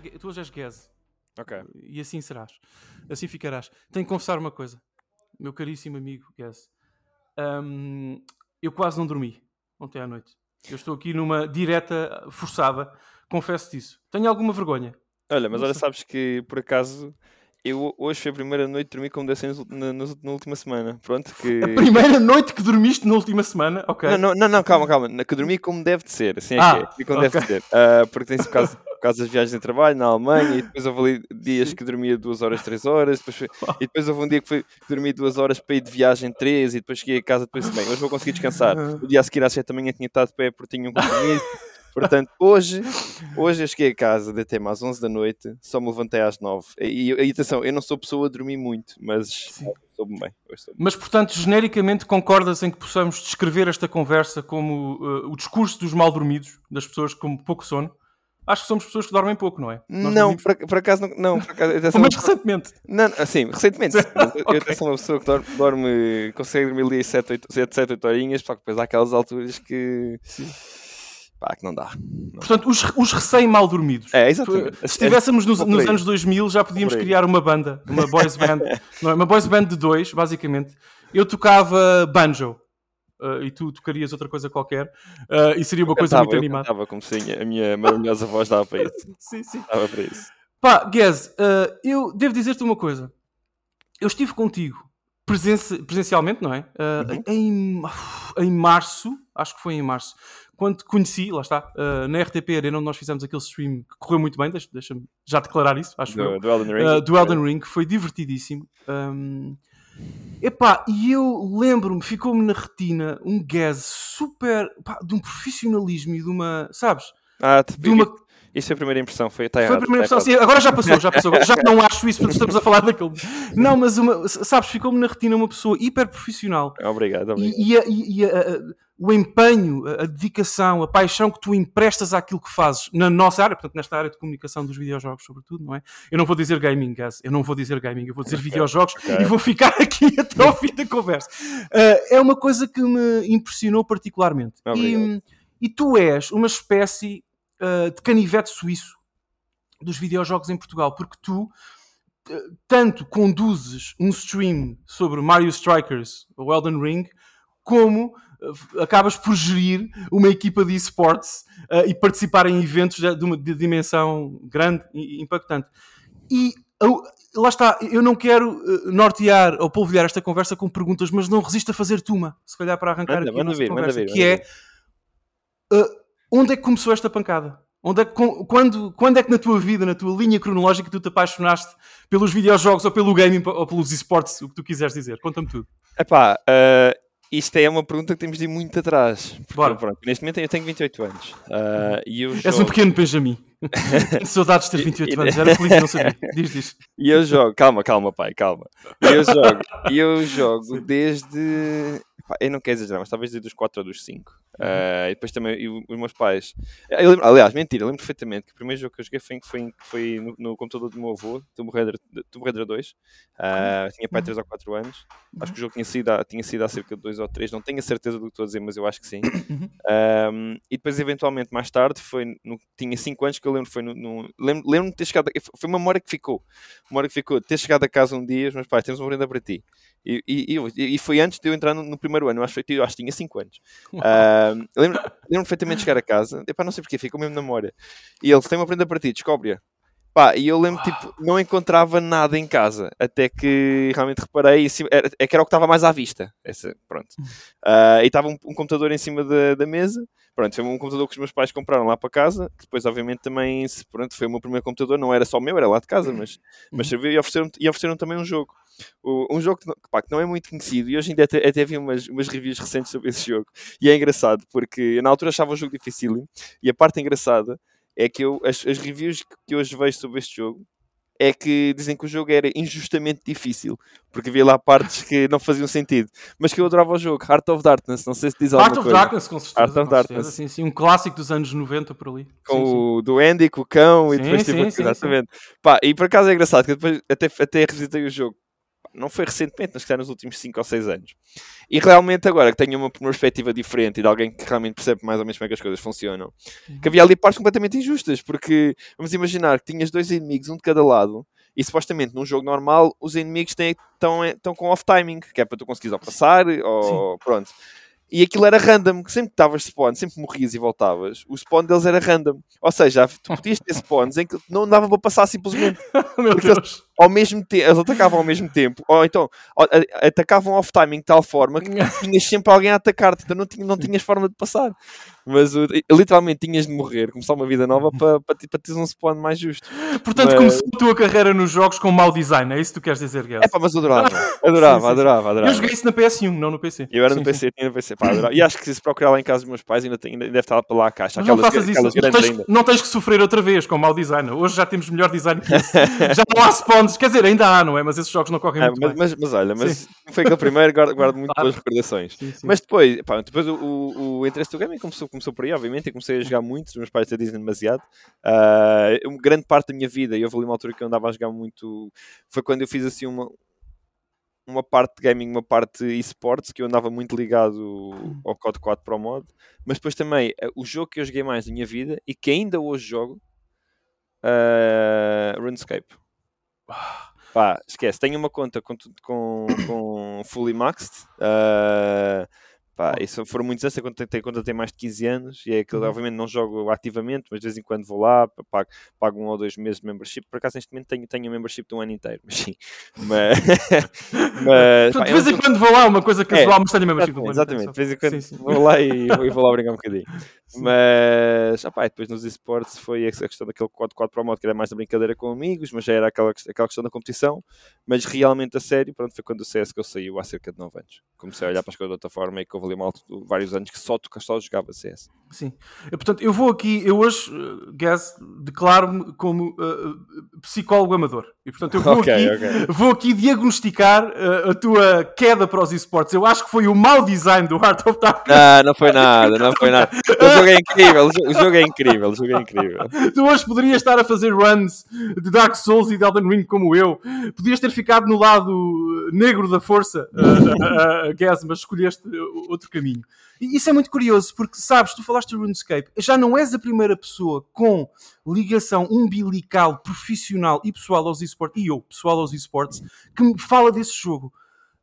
Tu hoje, és Guez. Ok. E assim serás. Assim ficarás. Tenho que confessar uma coisa. Meu caríssimo amigo Guez. Hum, eu quase não dormi ontem à noite. Eu estou aqui numa direta forçada. Confesso-te isso. Tenho alguma vergonha. Olha, mas olha, sabes que por acaso eu hoje foi a primeira noite que dormi como deve ser na, na- na última semana. Pronto, que. A primeira noite que dormiste na última semana, ok. Não, não, não, não, calma, calma. Na- Que dormi como deve de ser. Assim é Ah, que é. Dormi como ok. deve de ser. Ah, porque tem-se por causa, por causa das viagens de trabalho na Alemanha e depois houve ali dias que dormia duas horas, três horas. Depois e depois houve um dia que, foi, que dormi duas horas para ir de viagem, três e depois cheguei a casa depois bem. Hoje vou conseguir descansar. O dia a seguir às sete da manhã tinha estado de pé porque tinha um compromisso. Portanto, hoje, hoje eu cheguei a casa, deitei-me às 11 da noite, só me levantei às 9. E, e atenção, eu não sou pessoa a dormir muito, mas soube bem. Soube. Mas, portanto, genericamente concordas em que possamos descrever esta conversa como uh, o discurso dos mal dormidos, das pessoas com pouco sono? Acho que somos pessoas que dormem pouco, não é? Nós Não, por, por acaso não. não por acaso, Mas recentemente. Não, assim, recentemente. sim. Eu, até sou uma pessoa que dorme, dorme- consegue dormir ali 7, 8, 7, 7, 8 horinhas, só que depois há aquelas alturas que. pá, que não dá. Portanto, os, os recém-mal dormidos. É, exatamente. Se estivéssemos nos, nos anos 2000, já podíamos criar uma banda, uma boys band, não é? uma boys band de dois, basicamente. Eu tocava banjo uh, e tu tocarias outra coisa qualquer uh, e seria uma coisa Cantava, muito eu animada. cantava como se a minha maravilhosa voz dava para isso. Sim, sim. Dava para isso. Pá, Guez, uh, eu devo dizer-te uma coisa. Eu estive contigo presenci- presencialmente, não é? Uh, Uhum. em, em março, acho que foi em março, quando te conheci, lá está, uh, na RTP Arena, onde nós fizemos aquele stream que correu muito bem, deixa- deixa-me já declarar isso, acho eu. Do, do Elden Ring. Uh, do Elden Ring, que foi divertidíssimo. Um, epá, e eu lembro-me, ficou-me na retina um Guez super, pá, de um profissionalismo e de uma, sabes? Ah, De uma, Isso foi a primeira impressão, foi, tá foi a primeira tá impressão, sim, agora já passou, já passou. Já não acho isso, porque estamos a falar daquele. Não, mas uma, sabes, ficou-me na retina uma pessoa hiper profissional. Obrigado, obrigado. E, e a- e- a- a- o empenho, a, dedicação, a paixão que tu emprestas àquilo que fazes na nossa área, portanto, nesta área de comunicação dos videojogos, sobretudo, não é? Eu não vou dizer gaming, guys, eu não vou dizer gaming, eu vou dizer videojogos ok. e vou ficar aqui até ao fim da conversa. Ah, é uma coisa que me impressionou particularmente. E, e tu és uma espécie ah, de canivete suíço dos videojogos em Portugal, porque tu eh, tanto conduzes um stream sobre Mario Strikers ou Elden Ring, como eh, acabas por gerir uma equipa de esportes e participar em eventos de, de uma de dimensão grande e impactante. E lá está, eu não quero nortear ou polvilhar esta conversa com perguntas, mas não resisto a fazer-te uma, se calhar para arrancar Manda, aqui a manda nossa vir, manda conversa, vir, que é eh, onde é que começou esta pancada? Onde é que, quando, quando é que na tua vida, na tua linha cronológica, tu te apaixonaste pelos videojogos ou pelo gaming ou pelos esportes, o que tu quiseres dizer? Conta-me tudo. Epá, ah, isto é uma pergunta que temos de ir muito atrás. Porque, Bora. pronto, neste momento eu tenho 28 anos. ah, e eu És jogo... um pequeno Benjamin. Saudades de ter 28 E- anos. Era feliz e não sabia. Diz, diz. E eu jogo, calma, calma, pai, calma. E eu jogo, eu jogo desde. Eu não quero exagerar, mas talvez desde os 4 ou dos 5. E depois também e os meus pais. Eu lembro- aliás, mentira, eu lembro perfeitamente que o primeiro jogo que eu joguei foi, foi, foi no, no computador do meu avô, Tomb Raider, Tomb Raider 2. Ah, tinha pai 3 ou 4 anos. Acho que o jogo tinha sido, há- tinha sido há cerca de 2 ou 3. Não tenho a certeza do que estou a dizer, mas eu acho que sim. Uhum. Um, e depois, eventualmente, mais tarde, foi no, tinha 5 anos que eu lembro, foi no, no- lembro, lembro-me de ter chegado, foi uma memória que ficou, uma memória que ficou, ter chegado a casa um dia, os meus pais, temos uma prenda para ti. E, e, e foi antes de eu entrar no, no primeiro ano, eu acho, eu acho que tinha 5 anos. Um, lembro, lembro perfeitamente de chegar a casa, epá, não sei porquê, ficou mesmo na memória. E ele tem uma prenda para ti, descobre-a. Pá, e eu lembro, tipo, não encontrava nada em casa, até que realmente reparei, em cima- era- é que era o que estava mais à vista. Essa, pronto. Ah, e estava um, um computador em cima da, da mesa. Pronto, foi um computador que os meus pais compraram lá para casa, que depois, obviamente, também, pronto, foi o meu primeiro computador, não era só meu, era lá de casa, mas, mas Uhum. serviu e ofereceram, e ofereceram também um jogo. Um jogo que não, pá, que não é muito conhecido, e hoje ainda até, até vi umas, umas reviews recentes sobre esse jogo, e é engraçado, porque na altura achava o jogo difícil, e a parte engraçada é que eu, as, as reviews que- hoje vejo sobre este jogo é que dizem que o jogo era injustamente difícil, porque havia lá partes que não faziam sentido, mas que eu adorava o jogo, Heart of Darkness, não sei se diz alguma Heart of coisa. Darkness, com certeza. Heart of certeza, Darkness. Sim, sim, um clássico dos anos 90 por ali. com Sim, sim. o do Andy, com o cão e Sim, depois tipo, exatamente. Pá, e por acaso é engraçado que depois até, até revisitei o jogo não foi recentemente, mas que nos últimos 5 ou 6 anos. E realmente agora que tenho uma, perspectiva diferente e de alguém que realmente percebe mais ou menos como é que as coisas funcionam, Uhum. que havia ali partes completamente injustas, porque vamos imaginar que tinhas dois inimigos, um de cada lado, e supostamente num jogo normal os inimigos estão com off-timing, que é para tu conseguires ou passar, ou pronto. E aquilo era random, que sempre que estavas spawn, sempre morrias e voltavas, o spawn deles era random. Ou seja, tu podias ter spawns em que não dava para passar simplesmente. Meu Deus. Ao mesmo tempo, eles atacavam ao mesmo tempo, ou então atacavam off-timing de tal forma que tinhas sempre alguém a atacar-te, então não, tinha, não tinhas forma de passar. Mas literalmente tinhas de morrer, começar uma vida nova para, para, para teres um spawn mais justo. Portanto, Mas- começou a tua carreira nos jogos com mau design, é isso que tu queres dizer, Guess? É pá, mas adorava, adorava, Sim, sim, sim. adorava, adorava. Eu joguei isso na PS1, não no PC. Eu era no. PC, tinha no PC, pá, adorava. E acho que se procurar lá em casa dos meus pais, ainda, tem, ainda deve estar lá a caixa. Mas não Aquelas, faças isso, aquelas não tens, não tens que sofrer outra vez com mau design. Hoje já temos melhor design que isso. já não há spawns, quer dizer, ainda há, não é? Mas esses jogos não correm Ah, muito mas, bem. mas, mas olha, mas foi aquele primeiro, guardo, guardo muito boas recordações. Sim, sim. Mas depois, pá, depois o, o, o interesse do gaming começou, começou por aí, obviamente, e comecei a jogar muito, os meus pais até dizem demasiado. Ah, uma grande parte da minha vida, e houve ali uma altura que eu andava a jogar muito, foi quando eu fiz assim uma, uma parte de gaming, uma parte de esportes, que eu andava muito ligado ao COD 4 Pro Mod, mas depois também, eh, o jogo que eu joguei mais na minha vida, e que ainda hoje jogo, ah, RuneScape. Pá, esquece, tenho uma conta com, com, com Fully Maxed. ah, pá, isso foram muitos anos, conta tem, tem mais de 15 anos e é aquilo, Uhum. obviamente não jogo ativamente, mas de vez em quando vou lá, pa- pago, pago um ou dois meses de membership. Por acaso neste momento tenho, tenho a membership de um ano inteiro, mas sim. Mas, mas, pá, de é vez um em jogo- quando vou lá, uma coisa casual, mas tenho a mesma Exatamente, exatamente. De vez em quando Sim, sim. vou lá e vou, e vou lá brincar um bocadinho. Sim. Mas, depois nos esportes foi a questão daquele 4-4 Pro Mod que era mais da brincadeira com amigos, mas já era aquela, aquela questão da competição. Mas realmente a sério, pronto, foi quando o CSGO saiu há cerca de 9 anos. Comecei a olhar para as coisas de outra forma e que houve ali mal vários anos que só, só jogava CS. Sim. Eu, Portanto, eu vou aqui, eu hoje, uh, Gaz, declaro-me como uh, psicólogo amador. E portanto, eu vou, Ok, aqui, ok. vou aqui diagnosticar uh, a tua queda para os esportes. Eu acho que foi o mau design do Heart of Darkness. Não, não foi nada, não foi nada. O jogo é incrível, o jogo- é incrível, o jogo é incrível. Tu hoje poderias estar a fazer runs de Dark Souls e de Elden Ring como eu. Podias ter ficado no lado negro da força, uh, uh, Gaz, mas escolheste outro caminho. E isso é muito curioso, porque sabes, tu falaste do RuneScape, já não és a primeira pessoa com ligação umbilical, profissional e pessoal aos esportes, e eu, pessoal aos esportes, que me fala desse jogo.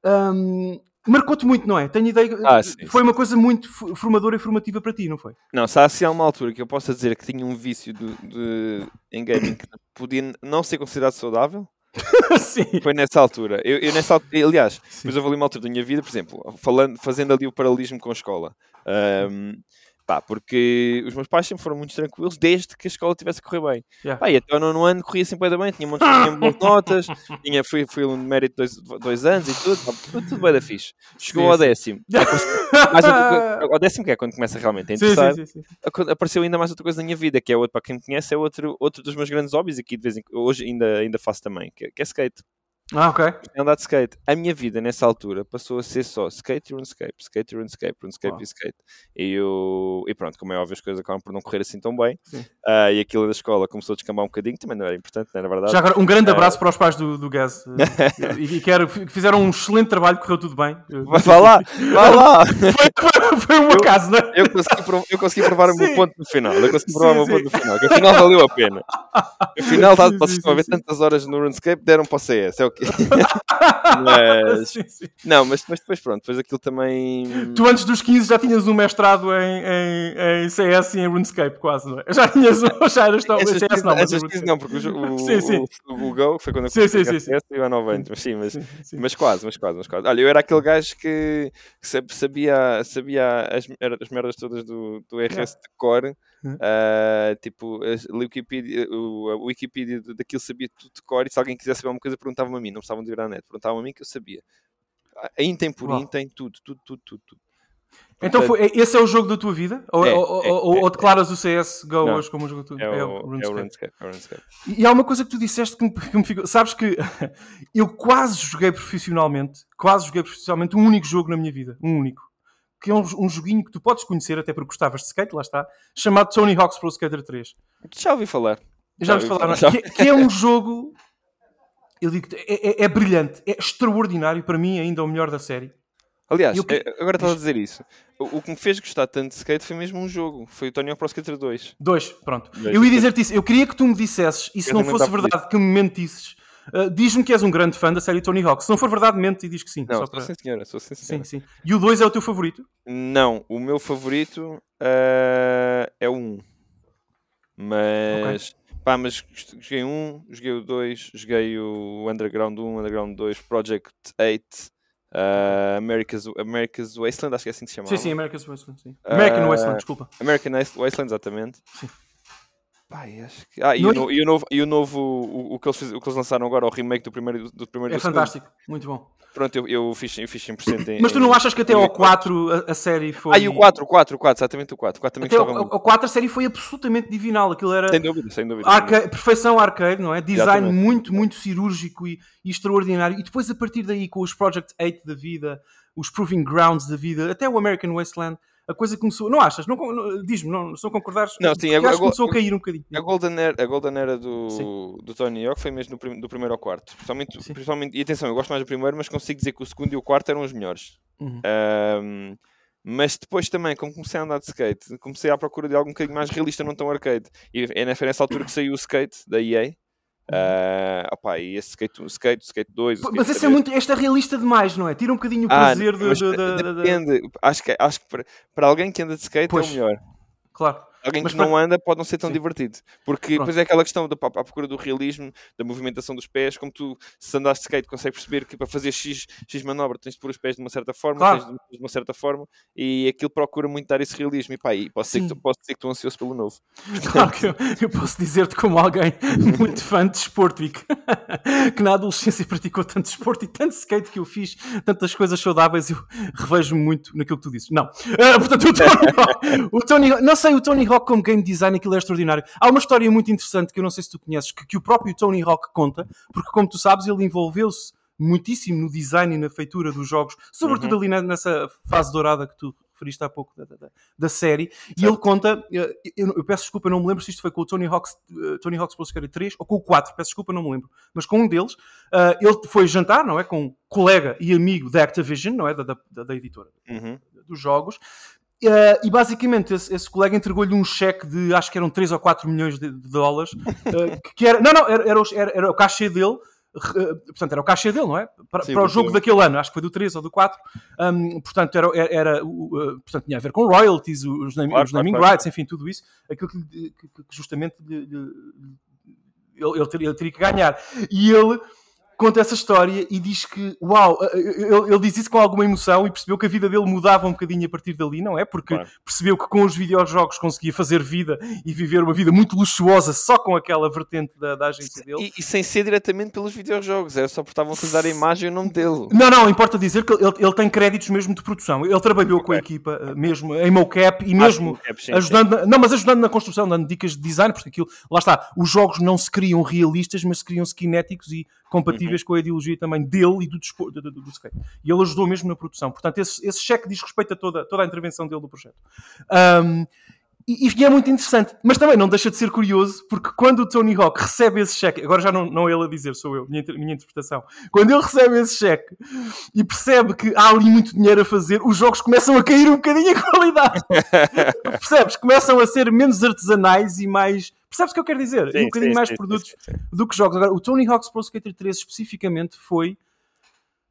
Hum, Marcou-te muito, não é? Tenho ideia. Ah, sim, foi sim. uma coisa muito formadora e formativa para ti, não foi? Não, se há assim há uma altura que eu possa dizer que tinha um vício de, de- em gaming que podia não ser considerado saudável, Sim. foi nessa altura. Eu, eu nessa altura, aliás, depois houve ali uma altura da minha vida, por exemplo, falando, fazendo ali o paralelismo com a escola. Ahm, pá, porque os meus pais sempre foram muito tranquilos desde que a escola tivesse a correr bem. Yeah. Pá, e até o nono ano corria sempre bem, tinha, montes, tinha boas notas, tinha, fui, fui aluno de mérito dois, dois anos e tudo, pá, tudo, tudo bem da fixe. Chegou Sim, ao décimo. Mais outra ao décimo que é quando começa realmente a interessar sim, sim, apareceu ainda mais outra coisa na minha vida, que é outro, para quem me conhece, é outro, outro dos meus grandes hobbies e que de vez em, hoje ainda, ainda faço também, que, é- que é skate. Ah, ok. Andar de skate. A minha vida nessa altura passou a ser só skate e runescape, skate e runescape, runescape Uau. e skate. E, eu, e pronto, como é óbvio, as coisas acabam por não correr assim tão bem. Ah, e aquilo da escola começou a descambar um bocadinho, também não era importante, não era verdade. Já agora, um grande Eh, abraço para os pais do, do Gaz. eh, e, e quero, que fizeram um excelente trabalho, correu tudo bem. Vai lá, vá lá! Foi, foi, um acaso, não é? Eu consegui, prov- eu consegui provar o meu ponto no final. Eu consegui provar Sim, o meu sim. ponto no final. Que afinal valeu a pena. Afinal, vocês estão a ver tantas horas no RuneScape, deram para o CS. É o quê? Mas, Sim, sim. não, mas depois, depois pronto, depois aquilo também. Tu antes dos 15 já tinhas um mestrado em, em, em CS e em RuneScape, quase, não é? Já tinhas um, já eras tão. CS 15 não, mas dos 15 RuneScape. não, porque o, o, Sim, sim. o, o Go foi quando eu Sim, comecei sim, sim, CS e eu há 9 anos. Mas sim, mas, Sim, sim. mas quase, mas quase, mas quase. Olha, eu era aquele gajo que, que sab- sabia, sabia as, as merdas todas do, do RS de cor. Ah, tipo, a Wikipedia, o, a Wikipedia daquilo sabia tudo de cor. E se alguém quisesse saber alguma coisa, perguntava-me a mim. Não precisavam de ir à net, perguntavam a mim que eu sabia. A item por Uau. item, tudo, tudo, tudo, tudo. tudo. Então foi, esse é o jogo da tua vida? Ou, É, ou, é, ou, é, ou declaras o CSGO Não. hoje como um jogo da tua É o, é o RuneScape. É o RuneScape. E há uma coisa que tu disseste que me, que me ficou. Sabes que eu quase joguei profissionalmente, quase joguei profissionalmente um único jogo na minha vida. Um único. Que é um, um joguinho que tu podes conhecer, até porque gostavas de skate, lá está, chamado Tony Hawk's Pro Skater 3. Já ouvi falar. Já Já ouvi falar, não é? falar. que, que é um jogo. eu digo é, é, é brilhante, é extraordinário, para mim ainda o melhor da série. Aliás, Eu que- eh, agora estás a dizer isso. O, o que me fez gostar tanto de skate foi mesmo um jogo. Foi o Tony Hawk Pro Skater 2. Dois, pronto. Dois. Eu ia dizer-te isso. Eu queria que tu me dissesses, e se Eu não fosse verdade, que me mentisses. Uh, Diz-me que és um grande fã da série Tony Hawk. Se não for verdade, mente e diz que sim. Não, sou para- sim senhora, sou sim senhora. sim, sim. E o 2 é o teu favorito? Não, o meu favorito eh, é o 1. Mas, pá, mas joguei um, joguei o 2, joguei o Underground 1, Underground 2, Project 8, eh, America's, America's Wasteland, acho que é assim que se chamava. Sim, sim, American Wasteland. Sim. American Ah, Wasteland, desculpa. American Waste- Wasteland, exatamente. Sim. E acho que... Ah, e, o, no- e o novo, e o, novo o, o que eles fiz- o que eles lançaram agora, o remake do primeiro do primeiro É do segundo. fantástico, muito bom. Pronto, eu, eu fiz, eu fiz 100% em... Mas tu não achas que até ao 4 a, a série foi. Ah, e o 4, o 4, o 4, exatamente o 4. O 4 também Até ao, muito. ao 4 a série foi absolutamente divinal. Aquilo era Sem dúvida, sem dúvida. sem dúvida. arca- perfeição arcade, não é? Design Exatamente. muito, muito cirúrgico e, e extraordinário. E depois a partir daí, com os Project 8 da vida, os Proving Grounds da vida, até o American Wasteland, a coisa começou. Não achas? Não, não- Diz-me, não, se não concordares, Não, sim, agora- acho que começou a cair um bocadinho. A Golden Era, a Golden Era do, Sim. do Tony Hawk foi mesmo prim- do primeiro ao quarto. Principalmente, Sim. principalmente, e atenção, eu gosto mais do primeiro, mas consigo dizer que o segundo e o quarto eram os melhores. Uhum. Ahm, mas depois também, como comecei a andar de skate, comecei à procura de algo um bocadinho mais realista, não tão arcade. E é nessa altura que saiu o skate da EA. Ah, opá, e esse skate, o skate, o skate 2. o Pô, skate Mas esse é 3. muito. Este é realista demais, não é? Tira um bocadinho o Ah, prazer de- de- de- de- depende. Acho que, acho que para, para alguém que anda de skate Pois. é o melhor. Claro. Alguém Mas que para- não anda pode não ser tão Sim. divertido. Porque Pronto. depois é aquela questão da à procura do realismo, da movimentação dos pés, como tu, se andaste de skate, consegues perceber que para fazer X, X manobra tens de pôr os pés de uma certa forma, Claro. tens de uma certa forma, e aquilo procura muito dar esse realismo. E pá, e posso, dizer que, tu- posso dizer que estou ansioso pelo novo. Claro que eu, eu posso dizer-te como alguém muito fã de desporto e que, que na adolescência praticou tanto desporto e tanto skate que eu fiz, tantas coisas saudáveis, eu revejo-me muito naquilo que tu dizes. Não. Ah, portanto, o Tony o Tony não sei, o Tony Hawk como game design, aquilo é extraordinário. Há uma história muito interessante que eu não sei se tu conheces, que, que o próprio Tony Hawk conta, porque como tu sabes, ele envolveu-se muitíssimo no design e na feitura dos jogos, sobretudo ali na- nessa fase dourada que tu referiste há pouco da, da- da série, e ele conta, eh, eu, eu peço desculpa, não me lembro se isto foi com o Tony Hawk's, eh, Tony Hawk's Pro Skater 3 ou com o 4, peço desculpa, não me lembro, mas com um deles, eh, ele foi jantar, não é, com um colega e amigo da Activision, não é, da, da, da- da editora Uhum. dos jogos, eh, e basicamente esse, esse colega entregou-lhe um cheque de acho que eram 3 ou 4 milhões de, de dólares, eh, que- era, não, não, era, era, os- era- era o cachê dele, eh, portanto, era o cachê dele, não é? Para, Sim, para o jogo daquele ano, acho que foi do 3 ou do 4, um, portanto, era, era, o, uh, portanto, tinha a ver com royalties, os, name- Claro, os naming claro. rights, enfim, tudo isso, aquilo que, que- que- que justamente lhe- lhe- ele, ele teria, ele teria que ganhar. E ele conta essa história e diz que, uau, eh, ele, ele diz isso com alguma emoção e percebeu que a vida dele mudava um bocadinho a partir dali, não é? Porque Claro. percebeu que com os videojogos conseguia fazer vida e viver uma vida muito luxuosa só com aquela vertente da, da agência dele. E, e sem ser diretamente pelos videojogos, era só porque estavam a utilizar a imagem e o nome dele. Não, não, importa dizer que ele, ele tem créditos mesmo de produção. Ele trabalhou com a equipa eh, mesmo em mocap e mesmo sim, sim, sim. ajudando, na- não, mas ajudando na construção, dando dicas de design, porque aquilo, lá está, os jogos não se criam realistas, mas se criam cinéticos e compatíveis Uhum. com a ideologia também dele e do, dispor, do, do, do skate. E ele ajudou mesmo na produção. Portanto, esse, esse cheque diz respeito a toda, toda a intervenção dele do projeto. Ahm, e, e é muito interessante, mas também não deixa de ser curioso, porque quando o Tony Hawk recebe esse cheque, agora já não, não é ele a dizer, sou eu, minha, minha interpretação, quando ele recebe esse cheque e percebe que há ali muito dinheiro a fazer, os jogos começam a cair um bocadinho a qualidade. Percebes? Começam a ser menos artesanais e mais. Percebes o que eu quero dizer? e um Sim, bocadinho sim, mais sim, produtos sim, sim. do que jogos. Agora, o Tony Hawk's Pro Skater 3 especificamente foi.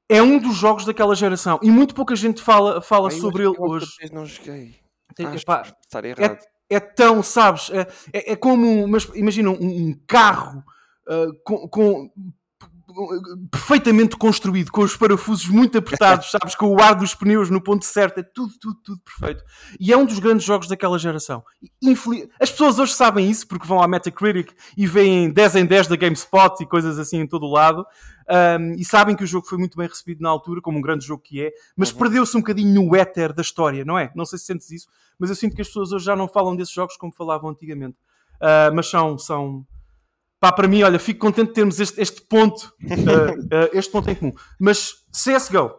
É um dos jogos daquela geração e muito pouca gente fala, fala sobre ele hoje. não joguei. Tem- Acho epá, que estar errado. é, é tão, sabes? É, é, é como, mas imagina um, um carro ah, com, com- perfeitamente construído, com os parafusos muito apertados, sabes? Com o ar dos pneus no ponto certo, é tudo, tudo, tudo perfeito. E é um dos grandes jogos daquela geração. As pessoas hoje sabem isso porque vão à Metacritic e veem 10 em 10 da GameSpot e coisas assim em todo o lado. Um, e sabem que o jogo foi muito bem recebido na altura, como um grande jogo que é, mas perdeu-se um bocadinho no éter da história, não é? Não sei se sentes isso, mas eu sinto que as pessoas hoje já não falam desses jogos como falavam antigamente. Uh, mas são, são. Pá, para mim, olha, fico contente de termos este, este ponto, uh, uh, este ponto em comum. Mas CSGO,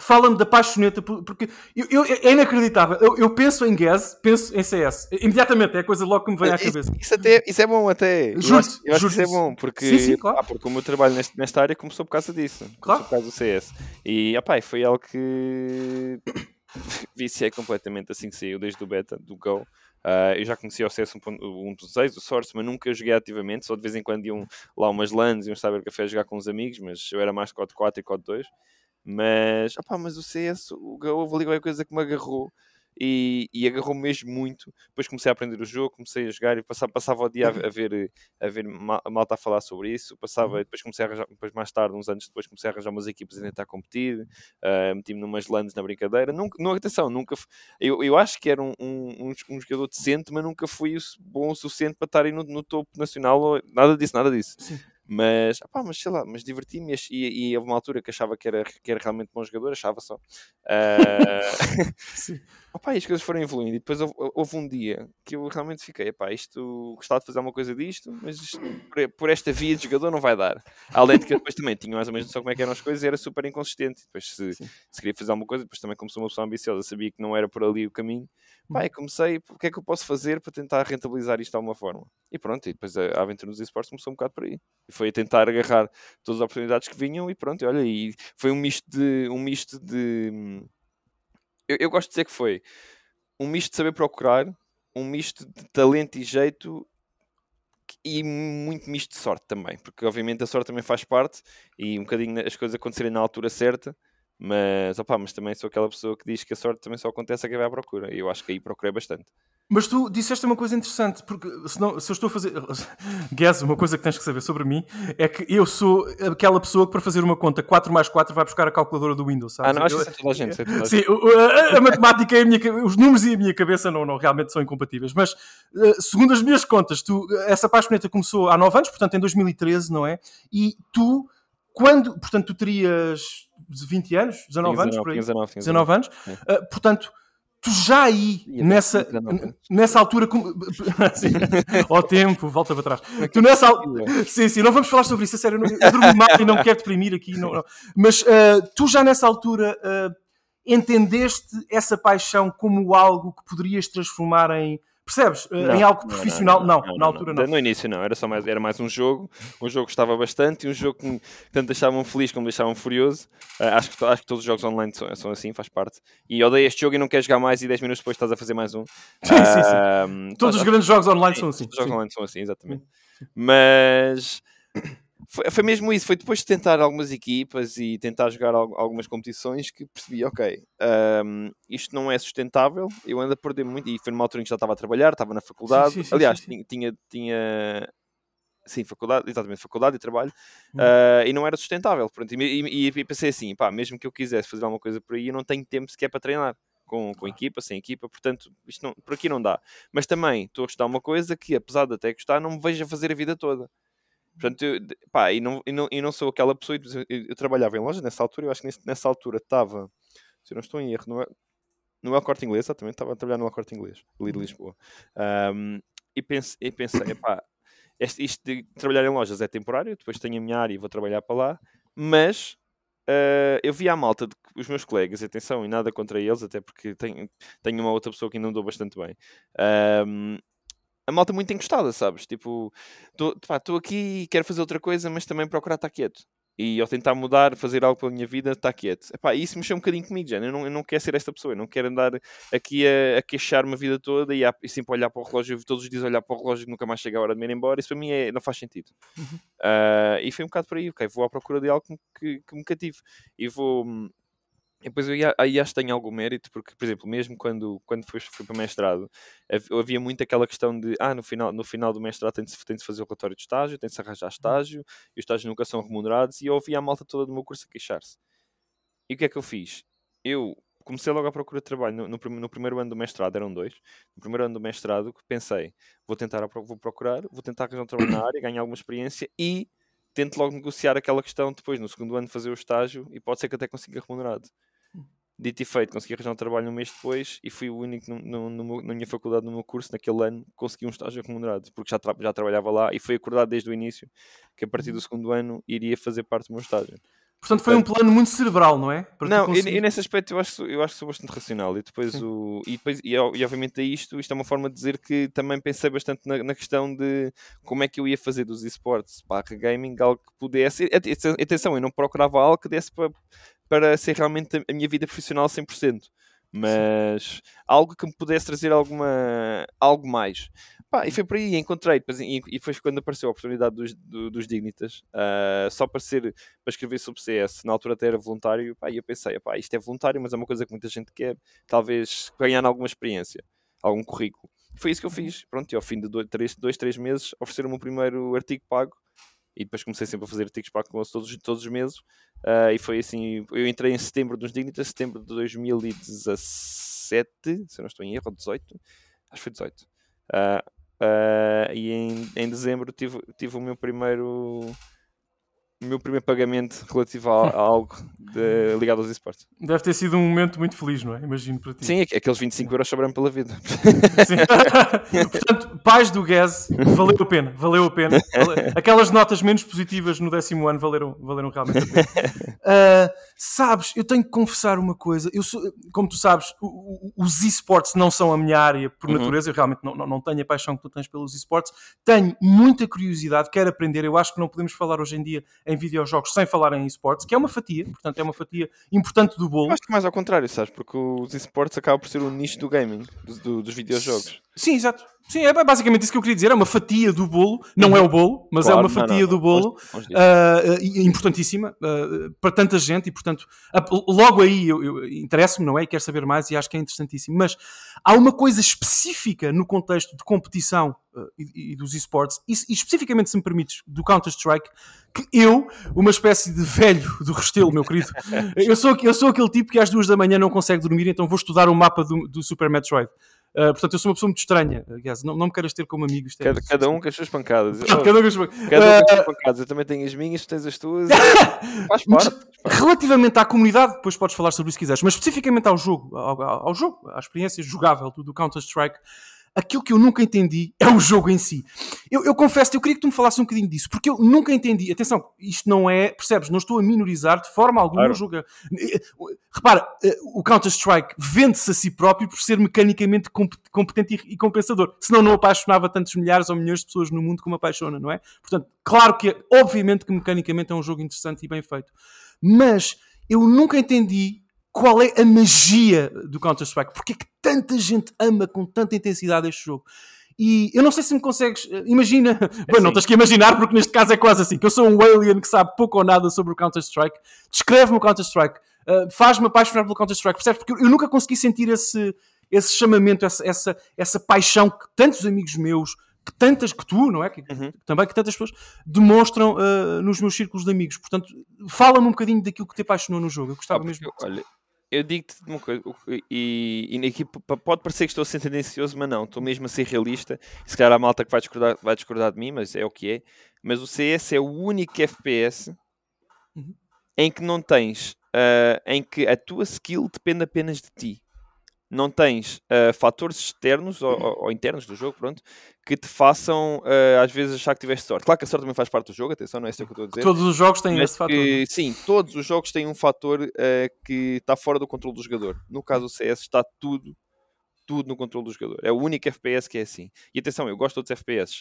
Fala-me da paixoneta, porque eu, eu, é inacreditável. Eu, eu, penso em GAS, penso em CS. Imediatamente, é a coisa logo que me vem à isso, cabeça. Isso, até, isso é bom, até. Juro, eu acho, eu acho que isso é bom, porque, Sim, sim, claro. ah, porque o meu trabalho neste- nesta área começou por causa disso. Claro. por causa do CS. E, opá, foi algo que viciei completamente assim que saiu, desde o beta, do Go. Ah, eu já conhecia o CS 1.6, o Source, mas nunca joguei ativamente, só de vez em quando iam lá umas LANs e uns cybercafés jogar com os amigos, mas eu era mais COD 4 e COD 2. Mas, opá, mas o CS, o Go, houve ali qualquer coisa que me agarrou e, e agarrou mesmo muito. Depois comecei a aprender o jogo, comecei a jogar e passava, passava o dia a, a ver, a ver malta a falar sobre isso. Passava, depois comecei a arranjar, depois mais tarde, uns anos depois, comecei a arranjar umas equipas a tentar competir. ah, Meti-me numas lands na brincadeira. Nunca, não, atenção, nunca. Eu, eu acho que era um, um, um, jogador decente, mas nunca fui bom o suficiente para estar aí no, no topo nacional. Nada disso, nada disso. Sim. Mas, opá, mas sei lá, mas diverti-me e e, e houve uma altura que achava que era, que era realmente bom jogador, achava só. Ah, Sim. Opa, e as coisas foram evoluindo e depois houve, houve um dia que eu realmente fiquei, epá, isto gostava de fazer uma coisa disto, mas isto, por, por esta via de jogador não vai dar. Além de que depois também tinha mais ou menos noção como é que eram as coisas e era super inconsistente. Depois se, se queria fazer alguma coisa, depois também como sou uma pessoa ambiciosa, sabia que não era por ali o caminho. E comecei, o que é que eu posso fazer para tentar rentabilizar isto de alguma forma? E pronto, e depois a, aventura nos esportes começou um bocado por aí. E foi a tentar agarrar todas as oportunidades que vinham e pronto, e olha, e foi um misto de... Um misto de eu, eu gosto de dizer que foi um misto de saber procurar, um misto de talento e jeito e muito misto de sorte também, porque obviamente a sorte também faz parte e um bocadinho as coisas acontecerem na altura certa, mas, opá, mas também sou aquela pessoa que diz que a sorte também só acontece a quem vai à procura e eu acho que aí procurei bastante. Mas tu disseste uma coisa interessante, porque senão, se eu estou a fazer. Guess, uma coisa que tens que saber sobre mim é que eu sou aquela pessoa que para fazer uma conta 4 mais 4 vai buscar a calculadora do Windows. Sabes? Ah, não, acho que é toda a gente. é toda a Sim, gente. a, a matemática e a minha, os números e a minha cabeça não, não realmente são incompatíveis. Mas, eh, segundo as minhas contas, tu, essa paixoneta começou há 9 anos, portanto em 2013, não é? E tu, quando. Portanto, tu terias 20 anos, 19 anos, por aí? Tinha 19, tinha 19 anos. Eh, portanto, tu já aí, nessa, 19 nessa altura. com- Sim, ao tempo, volta para trás. Tu nessa al- Sim, sim, não vamos falar sobre isso, a sério. Eu, não- eu dormi mal e não quero deprimir aqui. não- não. Mas eh, tu já nessa altura eh, entendeste essa paixão como algo que poderias transformar em. Percebes? Eh, Não, em algo não, profissional? Não, na altura não. No início não, era, só mais, era mais um jogo, um jogo que gostava bastante e um jogo que tanto deixavam feliz como deixavam furioso. Ah, acho, que, acho que todos os jogos online são, são assim, faz parte. E odeio este jogo e não queres jogar mais e 10 minutos depois estás a fazer mais um. Sim, sim, sim. Ah, Todos os tá- grandes jogos online sim, são assim. Os jogos sim. online são assim, exatamente. Mas foi, foi mesmo isso. Foi depois de tentar algumas equipas e tentar jogar al- algumas competições que percebi, ok, ahm, isto não é sustentável. Eu ando a perder muito. E foi numa altura em que já estava a trabalhar, estava na faculdade. sim, sim, Aliás, sim, sim. tinha, tinha, tinha- Sim, faculdade, exatamente, faculdade e trabalho, ah, e não era sustentável. Pronto, e, e- e pensei assim, pá, mesmo que eu quisesse fazer alguma coisa por aí, eu não tenho tempo sequer para treinar com, com equipa, sem equipa, portanto, isto não, por aqui não dá. Mas também estou a gostar uma coisa que, apesar de até gostar, não me vejo a fazer a vida toda. Portanto, eu, pá, e não, e, não, e não sou aquela pessoa, eu, eu- trabalhava em loja nessa altura, eu acho que nesse- nessa altura estava, se eu não estou em erro, não é, no El Corte Inglês, exatamente, estava a trabalhar no Corte Inglês, ali de Lisboa. Ahm, e, pense, e pensei, epá, este, isto de trabalhar em lojas é temporário, depois tenho a minha área e vou trabalhar para lá, mas ah, eu vi à malta de os meus colegas, atenção, e nada contra eles, até porque tenho, tenho uma outra pessoa que ainda andou bastante bem. ahm, a malta muito encostada, sabes? Tipo, estou aqui e quero fazer outra coisa, mas também procurar estar quieto. E ao tentar mudar, fazer algo pela minha vida, está quieto. Epá, isso mexeu um bocadinho comigo, já. Eu não, eu não quero ser esta pessoa, eu não quero andar aqui a, a queixar-me a vida toda e, a, e sempre olhar para o relógio, todos os dias olhar para o relógio e nunca mais chega a hora de me ir embora. Isso para mim é, não faz sentido. Ah, e foi um bocado por aí, ok, vou à procura de algo que, que, que me cative. E vou. E depois eu ia- aí acho que tenho algum mérito, porque, por exemplo, mesmo quando, quando fui, fui para o mestrado, hav- havia muito aquela questão de, ah, no final, no final do mestrado tem de, tem de fazer o relatório de estágio, tem de se arranjar estágio, e os estágios nunca são remunerados, e eu ouvia a malta toda do meu curso a queixar-se. E o que é que eu fiz? Eu comecei logo à procura de trabalho. No, no no primeiro ano do mestrado, eram dois. No primeiro ano do mestrado, que pensei, vou tentar, a vou procurar, vou tentar arranjar um trabalho na área, ganhar alguma experiência e tento logo negociar aquela questão depois, no segundo ano, fazer o estágio e pode ser que até consiga remunerado. Dito e feito, consegui arranjar um trabalho um mês depois e fui o único no, no- no na minha faculdade, no meu curso, naquele ano, que consegui um estágio remunerado, porque já, tra- já trabalhava lá e foi acordado desde o início que a partir do segundo ano iria fazer parte do meu estágio. Portanto, foi um plano muito cerebral, não é? Para não, e, e, nesse aspecto eu acho, eu acho que sou bastante racional. E depois, o, e, depois e, e, obviamente, é isto, isto é uma forma de dizer que também pensei bastante na, na questão de como é que eu ia fazer dos esportes barra gaming algo que pudesse. Atenção, eu não procurava algo que desse para, para ser realmente a minha vida profissional 100%. Mas algo que me pudesse trazer alguma, algo mais. Pá, e foi por aí, encontrei, depois, e, e foi quando apareceu a oportunidade dos, do, dos Dignitas, uh, só para ser, para escrever sobre CS, na altura até era voluntário, pá, e eu pensei, pá, isto é voluntário, mas é uma coisa que muita gente quer, talvez ganhar alguma experiência, algum currículo. Foi isso que eu fiz, pronto, e ao fim de dois, três, dois, três meses, ofereceram-me o primeiro artigo pago, e depois comecei sempre a fazer artigos pagos com todos, todos os meses, uh, e foi assim, eu entrei em setembro dos Dignitas, setembro de 2017, se eu não estou em erro, 18, acho que foi 18. Uh, Uh, e em, em dezembro tive, tive o meu primeiro o meu primeiro pagamento relativo a, a algo de, ligado aos esportes. Deve ter sido um momento muito feliz, não é? Imagino para ti. Sim, aqueles 25 euros sobraram pela vida. Portanto, pais do GAS, valeu a pena, valeu a pena. Aquelas notas menos positivas no décimo ano valeram, valeram realmente a pena. Uh, sabes, eu tenho que confessar uma coisa. Eu sou, como tu sabes, os esportes não são a minha área por uhum. natureza. Eu realmente não, não, não tenho a paixão que tu tens pelos esportes. Tenho muita curiosidade, quero aprender. Eu acho que não podemos falar hoje em dia em videojogos sem falar em esportes, que é uma fatia, portanto é uma fatia importante do bolo. Eu acho que mais ao contrário, sabes? Porque os esportes acabam por ser um nicho do gaming, do, do, dos videojogos. Sim, exato. Sim, é basicamente isso que eu queria dizer. É uma fatia do bolo, não uhum. é o bolo, mas é claro, é uma fatia não, não, do bolo uh, importantíssima uh, para tanta gente e, portanto, logo aí eu, eu interessa-me, não é? E quero saber mais e acho que é interessantíssimo. Mas há uma coisa específica no contexto de competição uh, e, e, dos esportes, e, e, especificamente, se me permites, do Counter-Strike, que eu, uma espécie de velho do Restelo, meu querido, eu sou, eu sou aquele tipo que às duas da manhã não consegue dormir, então vou estudar o mapa do, do Super Metroid. Uh, portanto, eu sou uma pessoa muito estranha. Aliás, não, não me queiras ter como amigo. Cada, cada, um com as suas pancadas. cada um com as suas pancadas. Cada um com as suas pancadas. Eu também tenho as minhas, tu tens as tuas. Faz parte. Relativamente à comunidade, depois podes falar sobre isso se quiseres, mas especificamente ao jogo, ao, ao jogo, à experiência jogável do Counter-Strike aquilo que eu nunca entendi é o jogo em si. Eu, eu confesso, eu queria que tu me falasses um bocadinho disso, porque eu nunca entendi. Atenção, isto não é, percebes? Não estou a minorizar de forma alguma claro. o jogo. Repara, eh, o Counter-Strike vende-se a si próprio por ser mecanicamente competente e compensador. Senão não apaixonava tantos milhares ou milhões de pessoas no mundo como apaixona, não é? Portanto, claro que, obviamente, que mecanicamente é um jogo interessante e bem feito. Mas eu nunca entendi qual é a magia do Counter-Strike? Porque é que tanta gente ama com tanta intensidade este jogo? E eu não sei se me consegues. Eh, imagina. É Bem, não tens que imaginar, porque neste caso é quase assim: que eu sou um alien que sabe pouco ou nada sobre o Counter-Strike. Descreve-me o Counter-Strike. Uh, Faz-me apaixonar pelo Counter-Strike. Percebes? Porque eu, eu, nunca consegui sentir esse, esse chamamento, essa, essa, essa paixão que tantos amigos meus, que tantas que tu, não é? Que, uhum. Também que tantas pessoas demonstram uh, nos meus círculos de amigos. Portanto, fala-me um bocadinho daquilo que te apaixonou no jogo. Eu gostava ah, mesmo. Olha, eu digo-te uma coisa, e, e aqui pode parecer que estou a ser tendencioso, mas não, estou mesmo a ser realista. Se calhar a malta que vai discordar, vai discordar de mim, mas é o que é. Mas o CS é o único FPS uhum. em que não tens, uh, em que a tua skill depende apenas de ti não tens uh, fatores externos ou, ou, internos do jogo, pronto, que te façam uh, às vezes achar que tiveste sorte. Claro que a sorte também faz parte do jogo, atenção, não é isso que eu estou a dizer. Todos os jogos têm esse fator. Que, sim, todos os jogos têm um fator uh, que está fora do controle do jogador. No caso do CS está tudo tudo no controle do jogador. É o único FPS que é assim. E atenção, eu gosto de outros FPS,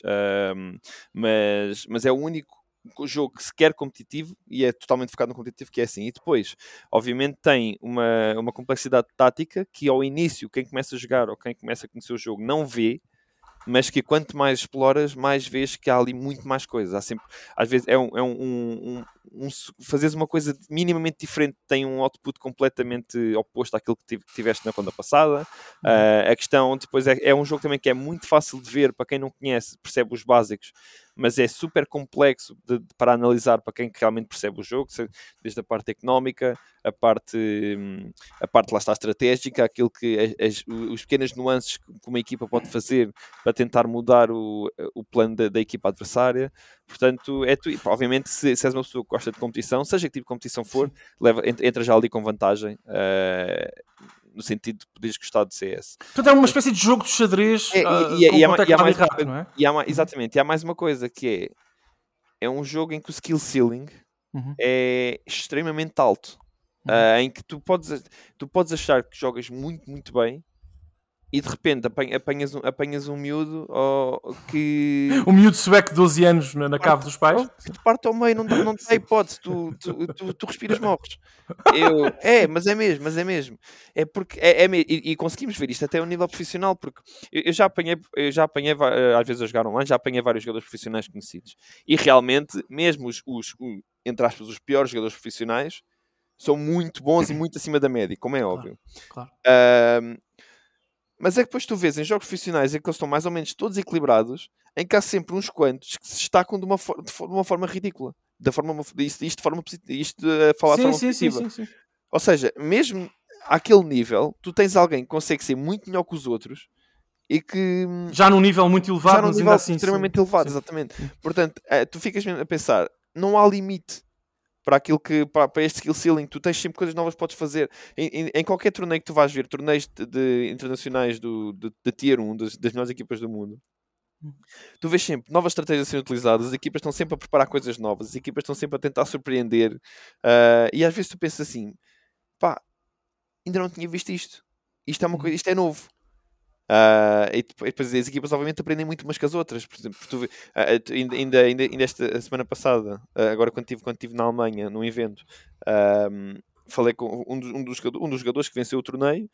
mas, mas é o único jogo que se quer competitivo e é totalmente focado no competitivo, que é assim. E depois, obviamente, tem uma, uma complexidade tática que ao início, quem começa a jogar ou quem começa a conhecer o jogo não vê, mas que quanto mais exploras, mais vês que há ali muito mais coisas. Há sempre, às vezes é um, é um, um, um fazeres uma coisa minimamente diferente tem um output completamente oposto àquilo que tiveste na conta passada. Uhum. Uh, a questão depois é, é um jogo também que é muito fácil de ver para quem não conhece, percebe os básicos mas é super complexo de, de, para analisar para quem realmente percebe o jogo, desde a parte económica, a parte, hum, a parte lá está estratégica, aquilo que as, os pequenas nuances que uma equipa pode fazer para tentar mudar o, o plano da, da equipa adversária. Portanto, é tu, obviamente, se, se és uma pessoa que gosta de competição, seja que tipo de competição for, leva, entra já ali com vantagem. Uh, no sentido de poderes gostar de CS. Portanto, é uma espécie de jogo de xadrez é, uh, e, e, e, há, e há mais, rápido, não é? E há, exatamente, e há mais uma coisa que é é um jogo em que o skill ceiling Uhum. é extremamente alto. ah, em que tu podes, tu podes achar que jogas muito, muito bem e de repente apan- apanhas um, apanhas um miúdo oh, que O miúdo sueco de 12 anos na, na cave dos pais. que te parte ao meio, não, não tem hipótese, tu, tu, tu, tu respiras, morres. Eu, é, mas é mesmo, mas é mesmo. É porque é, é e, e conseguimos ver isto até ao nível profissional, porque eu, já apanhei, eu já apanhei eh, às vezes a jogar online, já apanhei vários jogadores profissionais conhecidos. E realmente, mesmo os, os, entre aspas, os piores jogadores profissionais são muito bons e muito acima da média, como é óbvio. claro. Ahm, mas é que depois tu vês em jogos profissionais em que eles estão mais ou menos todos equilibrados, em que há sempre uns quantos que se destacam de uma, for- de de uma forma ridícula. Da forma, isto, isto de forma posi- isto a falar de Sim, forma sim, sim, positiva. sim, sim. Ou seja, mesmo àquele nível, tu tens alguém que consegue ser muito melhor que os outros e que hum, Já num nível muito elevado, já num nível assim. sim. extremamente elevado, sim. exatamente. Portanto, eh, tu ficas mesmo a pensar, não há limite para aquilo que para, para este skill ceiling, tu tens sempre coisas novas que podes fazer. Em, em- em qualquer torneio que tu vais ver, torneios de, de internacionais do, de, de Tier 1, das, das melhores equipas do mundo, tu vês sempre novas estratégias a serem utilizadas, as equipas estão sempre a preparar coisas novas, as equipas estão sempre a tentar surpreender, ah, e às vezes tu pensas assim, pá, ainda não tinha visto isto. Isto é uma coisa, isto é novo. Ah, e depois, as equipas obviamente aprendem muito umas com as outras. Por exemplo, tu tu ainda, ainda, ainda, esta semana passada, ah, agora quando estive quando tive na Alemanha, num evento, falei com um dos, um, dos, um dos jogadores que venceu o torneio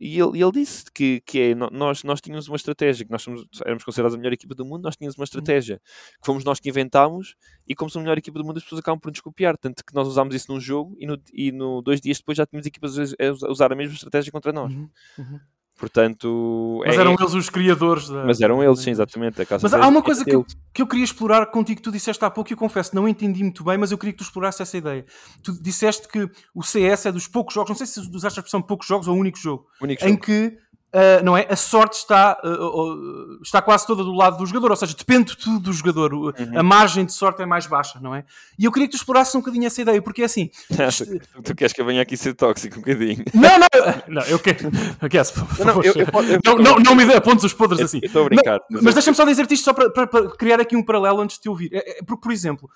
e ele, ele disse que, que é, nós, nós tínhamos uma estratégia, que nós somos, éramos considerados a melhor equipa do mundo, nós tínhamos uma estratégia que fomos nós que inventámos e como somos a melhor equipa do mundo as pessoas acabam por nos copiar, tanto que nós usámos isso num jogo e no, e no dois dias depois já tínhamos equipas a usar a mesma estratégia contra nós. Uhum, uhum. Portanto, Mas é- eram eles os criadores da. mas eram eles, sim, exatamente. Mas há uma é coisa que eu, deles. que eu queria explorar contigo que tu disseste há pouco e eu confesso, não entendi muito bem, mas eu queria que tu explorasses essa ideia. Tu disseste que o CS é dos poucos jogos, não sei se usaste a expressão poucos jogos ou único jogo, Único em jogo. que ah, não é? a sorte está, ah, ah, está quase toda do lado do jogador, ou seja, depende tudo do jogador, Uhum. a margem de sorte é mais baixa, não é? E eu queria que tu explorasses um bocadinho essa ideia, porque é assim, tu, tu queres que eu venha aqui ser tóxico um bocadinho? não, não, não, eu quero, Não, eu- eu- não, não, não me dê apontos os podres assim. estou a brincar. Mas, mas deixa-me só dizer-te isto só para, para- para criar aqui um paralelo antes de te ouvir. É, é, porque, por exemplo,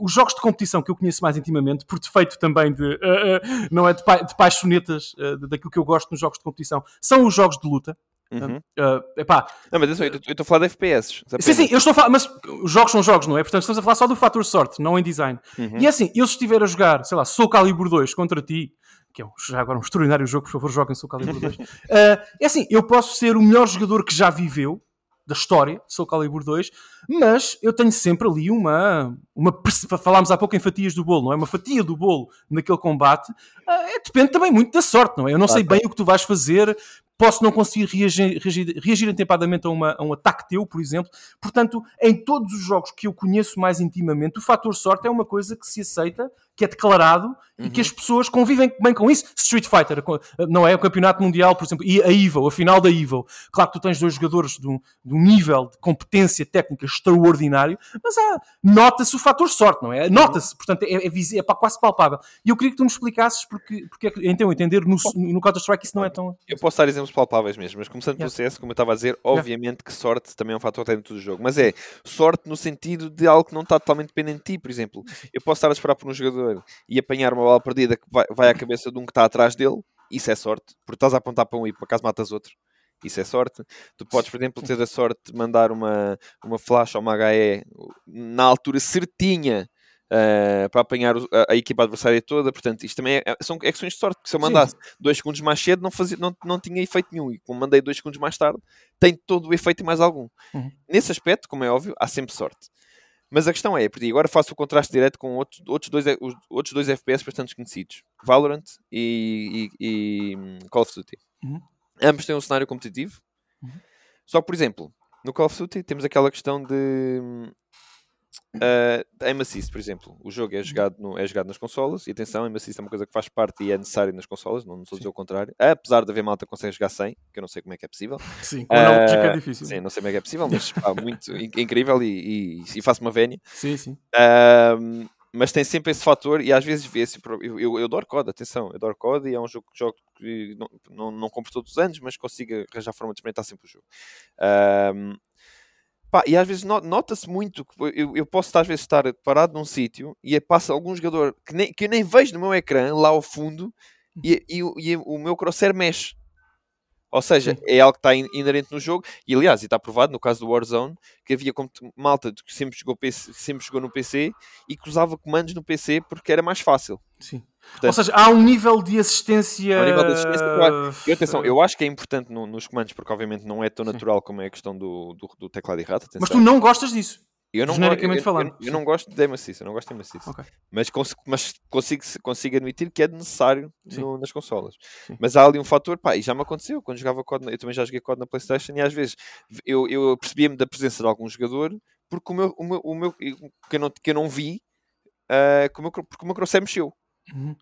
os jogos de competição que eu conheço mais intimamente, por defeito também de, não é, de, pa, de paixonetas daquilo que eu gosto nos jogos de competição, são os jogos de luta. Uhum. Ah, epá, Não, mas eu estou- a falar de FPS. Sim, sim, eu estou a falar, mas os jogos são jogos, não é? Portanto, estamos a falar só do fator sorte, não em design. Uhum. E é assim, eu se estiver a jogar, sei lá, Soul Calibur 2 contra ti, que é um, já agora um extraordinário jogo, por favor, joguem Soul Calibur 2. Ah, é assim, eu posso ser o melhor jogador que já viveu da história, Soul Calibur 2, mas eu tenho sempre ali uma, uma falámos há pouco em fatias do bolo, não é? Uma fatia do bolo naquele combate, ah, é, depende também muito da sorte, não é? Eu não sei bem o que tu vais fazer, posso não conseguir reagir, reagir, reagir antepadamente a, uma, a um ataque teu, por exemplo. Portanto, em todos os jogos que eu conheço mais intimamente, o fator sorte é uma coisa que se aceita, que é declarado e que as pessoas convivem bem com isso. Street Fighter, não é? O campeonato mundial, por exemplo, e a Evil, a final da Evil. Claro que tu tens dois jogadores de um, de um nível de competência técnica extraordinário, mas nota-se o fator sorte, não é? Nota-se, portanto, é, é, é pá, quase palpável. E eu queria que tu me explicasses porque, porque é que, então, entender no, no Counter-Strike isso não é tão. Eu posso dar exemplos palpáveis mesmo, mas começando pelo Yeah. CS, como eu estava a dizer, obviamente que sorte também é um fator dentro do jogo, mas é sorte no sentido de algo que não está totalmente dependente de ti, por exemplo. Eu posso estar a esperar por um jogador e apanhar uma bola perdida que vai, vai à cabeça de um que está atrás dele, isso é sorte, porque estás a apontar para um e por acaso matas outro. Isso é sorte. Tu podes, por exemplo, ter a sorte de mandar uma, uma flash ou uma HE na altura certinha eh, para apanhar o- a, a equipa adversária toda. Portanto, isto também é, são é questões de sorte. Porque se eu Sim. mandasse dois segundos mais cedo, não, fazia, não, não tinha efeito nenhum. E como mandei dois segundos mais tarde, tem todo o efeito e mais algum. Uhum. Nesse aspecto, como é óbvio, há sempre sorte. Mas a questão é, porque agora faço o contraste direto com outros, outros, dois, os- outros dois FPS bastante conhecidos: Valorant e, e- e, hum, Call of Duty. Uhum. Ambos têm um cenário competitivo. Uhum. Só que, por exemplo, no Call of Duty temos aquela questão de hum, Uh, aim assist, por exemplo, o jogo é jogado, no- é jogado nas consolas e atenção, aim assist é uma coisa que faz parte e é necessária nas consolas, não estou a dizer o contrário. Apesar de haver malta que consegue jogar sem, que eu não sei como é que é possível. Sim, com a lógica é Uh, difícil. Sim, não sei como é que é possível, mas pá, muito in- incrível e, e, e faço uma vénia. Sim, sim. Um, mas tem sempre esse fator e às vezes vê-se. pro- Eu, eu, eu adoro COD, atenção, eu adoro COD e é um jogo que jogo que não, não, não compro todos os anos, mas consigo arranjar forma de experimentar sempre o jogo. Um, Pá, e às vezes no- nota-se muito que eu, eu posso às vezes estar parado num sítio e passa algum jogador que, nem, que eu nem vejo no meu ecrã, lá ao fundo, e, e o- e o meu crosshair mexe. Ou seja, Sim. é algo que está in- inerente no jogo, e aliás, e está provado no caso do Warzone, que havia como malta que sempre jogou, PC, sempre jogou no PC e que usava comandos no PC porque era mais fácil. Sim. Portanto, Ou seja, há um nível de assistência. Ao nível de assistência, claro. E atenção, eu acho que é importante no- nos comandos, porque obviamente não é tão Sim. natural como é a questão do, do, do teclado e rato. Mas atenção. tu não gostas disso. Eu não, go- genericamente eu, falando, Eu, eu sim. não gosto de Amacice, eu não gosto de Amacice. Ok. Mas, cons mas consigo, consigo admitir que é necessário Sim. no- nas consolas. Sim. Mas há ali um fator, pá, e já me aconteceu quando jogava COD, eu também já joguei COD na Playstation e às vezes eu, eu percebia-me da presença de algum jogador porque o meu, o meu, o meu que, eu não, que eu não vi, cro- porque o meu crosshair mexeu. Uhum.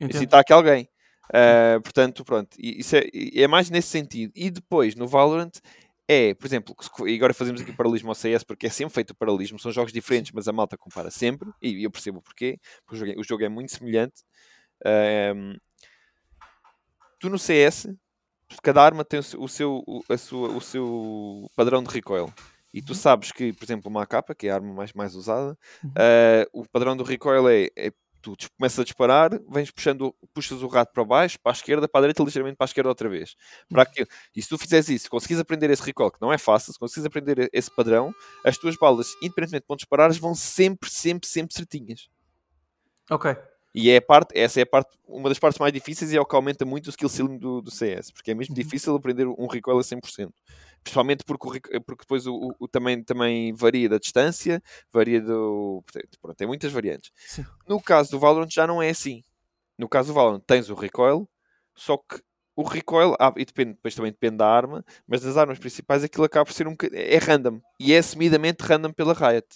E está aqui alguém. Ah, portanto, pronto, isso é, é mais nesse sentido. E depois, no Valorant, é, por exemplo, e agora fazemos aqui paralelismo ao CS, porque é sempre feito o paralelismo, são jogos diferentes, mas a malta compara sempre, e eu percebo o porquê, porque o jogo é, o jogo é muito semelhante. Ahm, tu no CS, cada arma tem o seu, o o- sua, o seu padrão de recoil. E tu sabes que, por exemplo, uma AK, que é a arma mais, mais usada, Uhum. ah, o padrão do recoil é, é tu começas a disparar, vens puxando, puxas o rato para baixo, para a esquerda, para a direita, ligeiramente para a esquerda outra vez. Para aquilo. E se tu fizeres isso, conseguires aprender esse recoil, que não é fácil, se conseguires aprender esse padrão, as tuas balas, independentemente de onde disparares, vão sempre, sempre, sempre certinhas. Ok. E é parte, essa é a parte, uma das partes mais difíceis e é o que aumenta muito o skill ceiling do, do CS, porque é mesmo Uhum. difícil aprender um recoil a 100%. Principalmente porque, porque depois o, o- o também, também varia da distância, varia do. Pronto, tem muitas variantes. Sim. No caso do Valorant já não é assim. No caso do Valorant tens o recoil, só que o recoil, ah, e depende, depois também depende da arma, mas das armas principais aquilo acaba por ser um é random. E é assumidamente random pela Riot.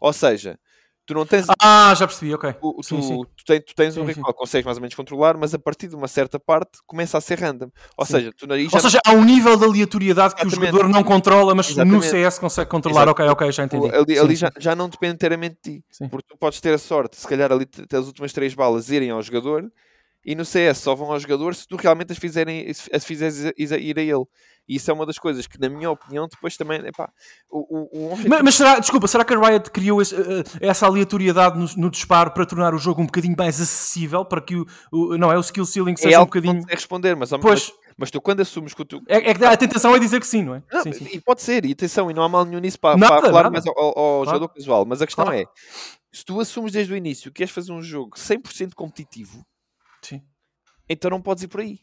Ou seja, tu não tens Ah, já percebi, ok. o- tu, sim, sim. tu, tens, tu tens um Sim, sim. recoil, consegues mais ou menos controlar, mas a partir de uma certa parte começa a ser random. Ou seja, tu já Ou seja, há um nível de aleatoriedade que o Exatamente. jogador não controla, mas no Exatamente. CS consegue controlar. Ok, ok, já entendi. ali, ali. Já, já não depende inteiramente de ti. Porque tu podes ter a sorte, se calhar ali as últimas três balas irem ao jogador e no CS só vão ao jogador se tu realmente as, fizerem, as fizeres ir a ele. E isso é uma das coisas que, na minha opinião, depois também. Epá, o, o, o Mas, mas será, desculpa, será que a Riot criou esse, eh, essa aleatoriedade no, no disparo para tornar o jogo um bocadinho mais acessível? Para que o, o- não é, o skill ceiling é seja um que não bocadinho. sei responder, mas, Pois. mas, mas tu quando assumes que tu, É, é que a tentação é dizer que sim, não é? Não, sim, sim. E pode ser, e atenção, e não há mal nenhum nisso para, Nada, para falar mais ao, ao- jogador casual. Mas a questão Claro. é: se tu assumes desde o início que queres fazer um jogo 100% competitivo, Sim. então não podes ir por aí.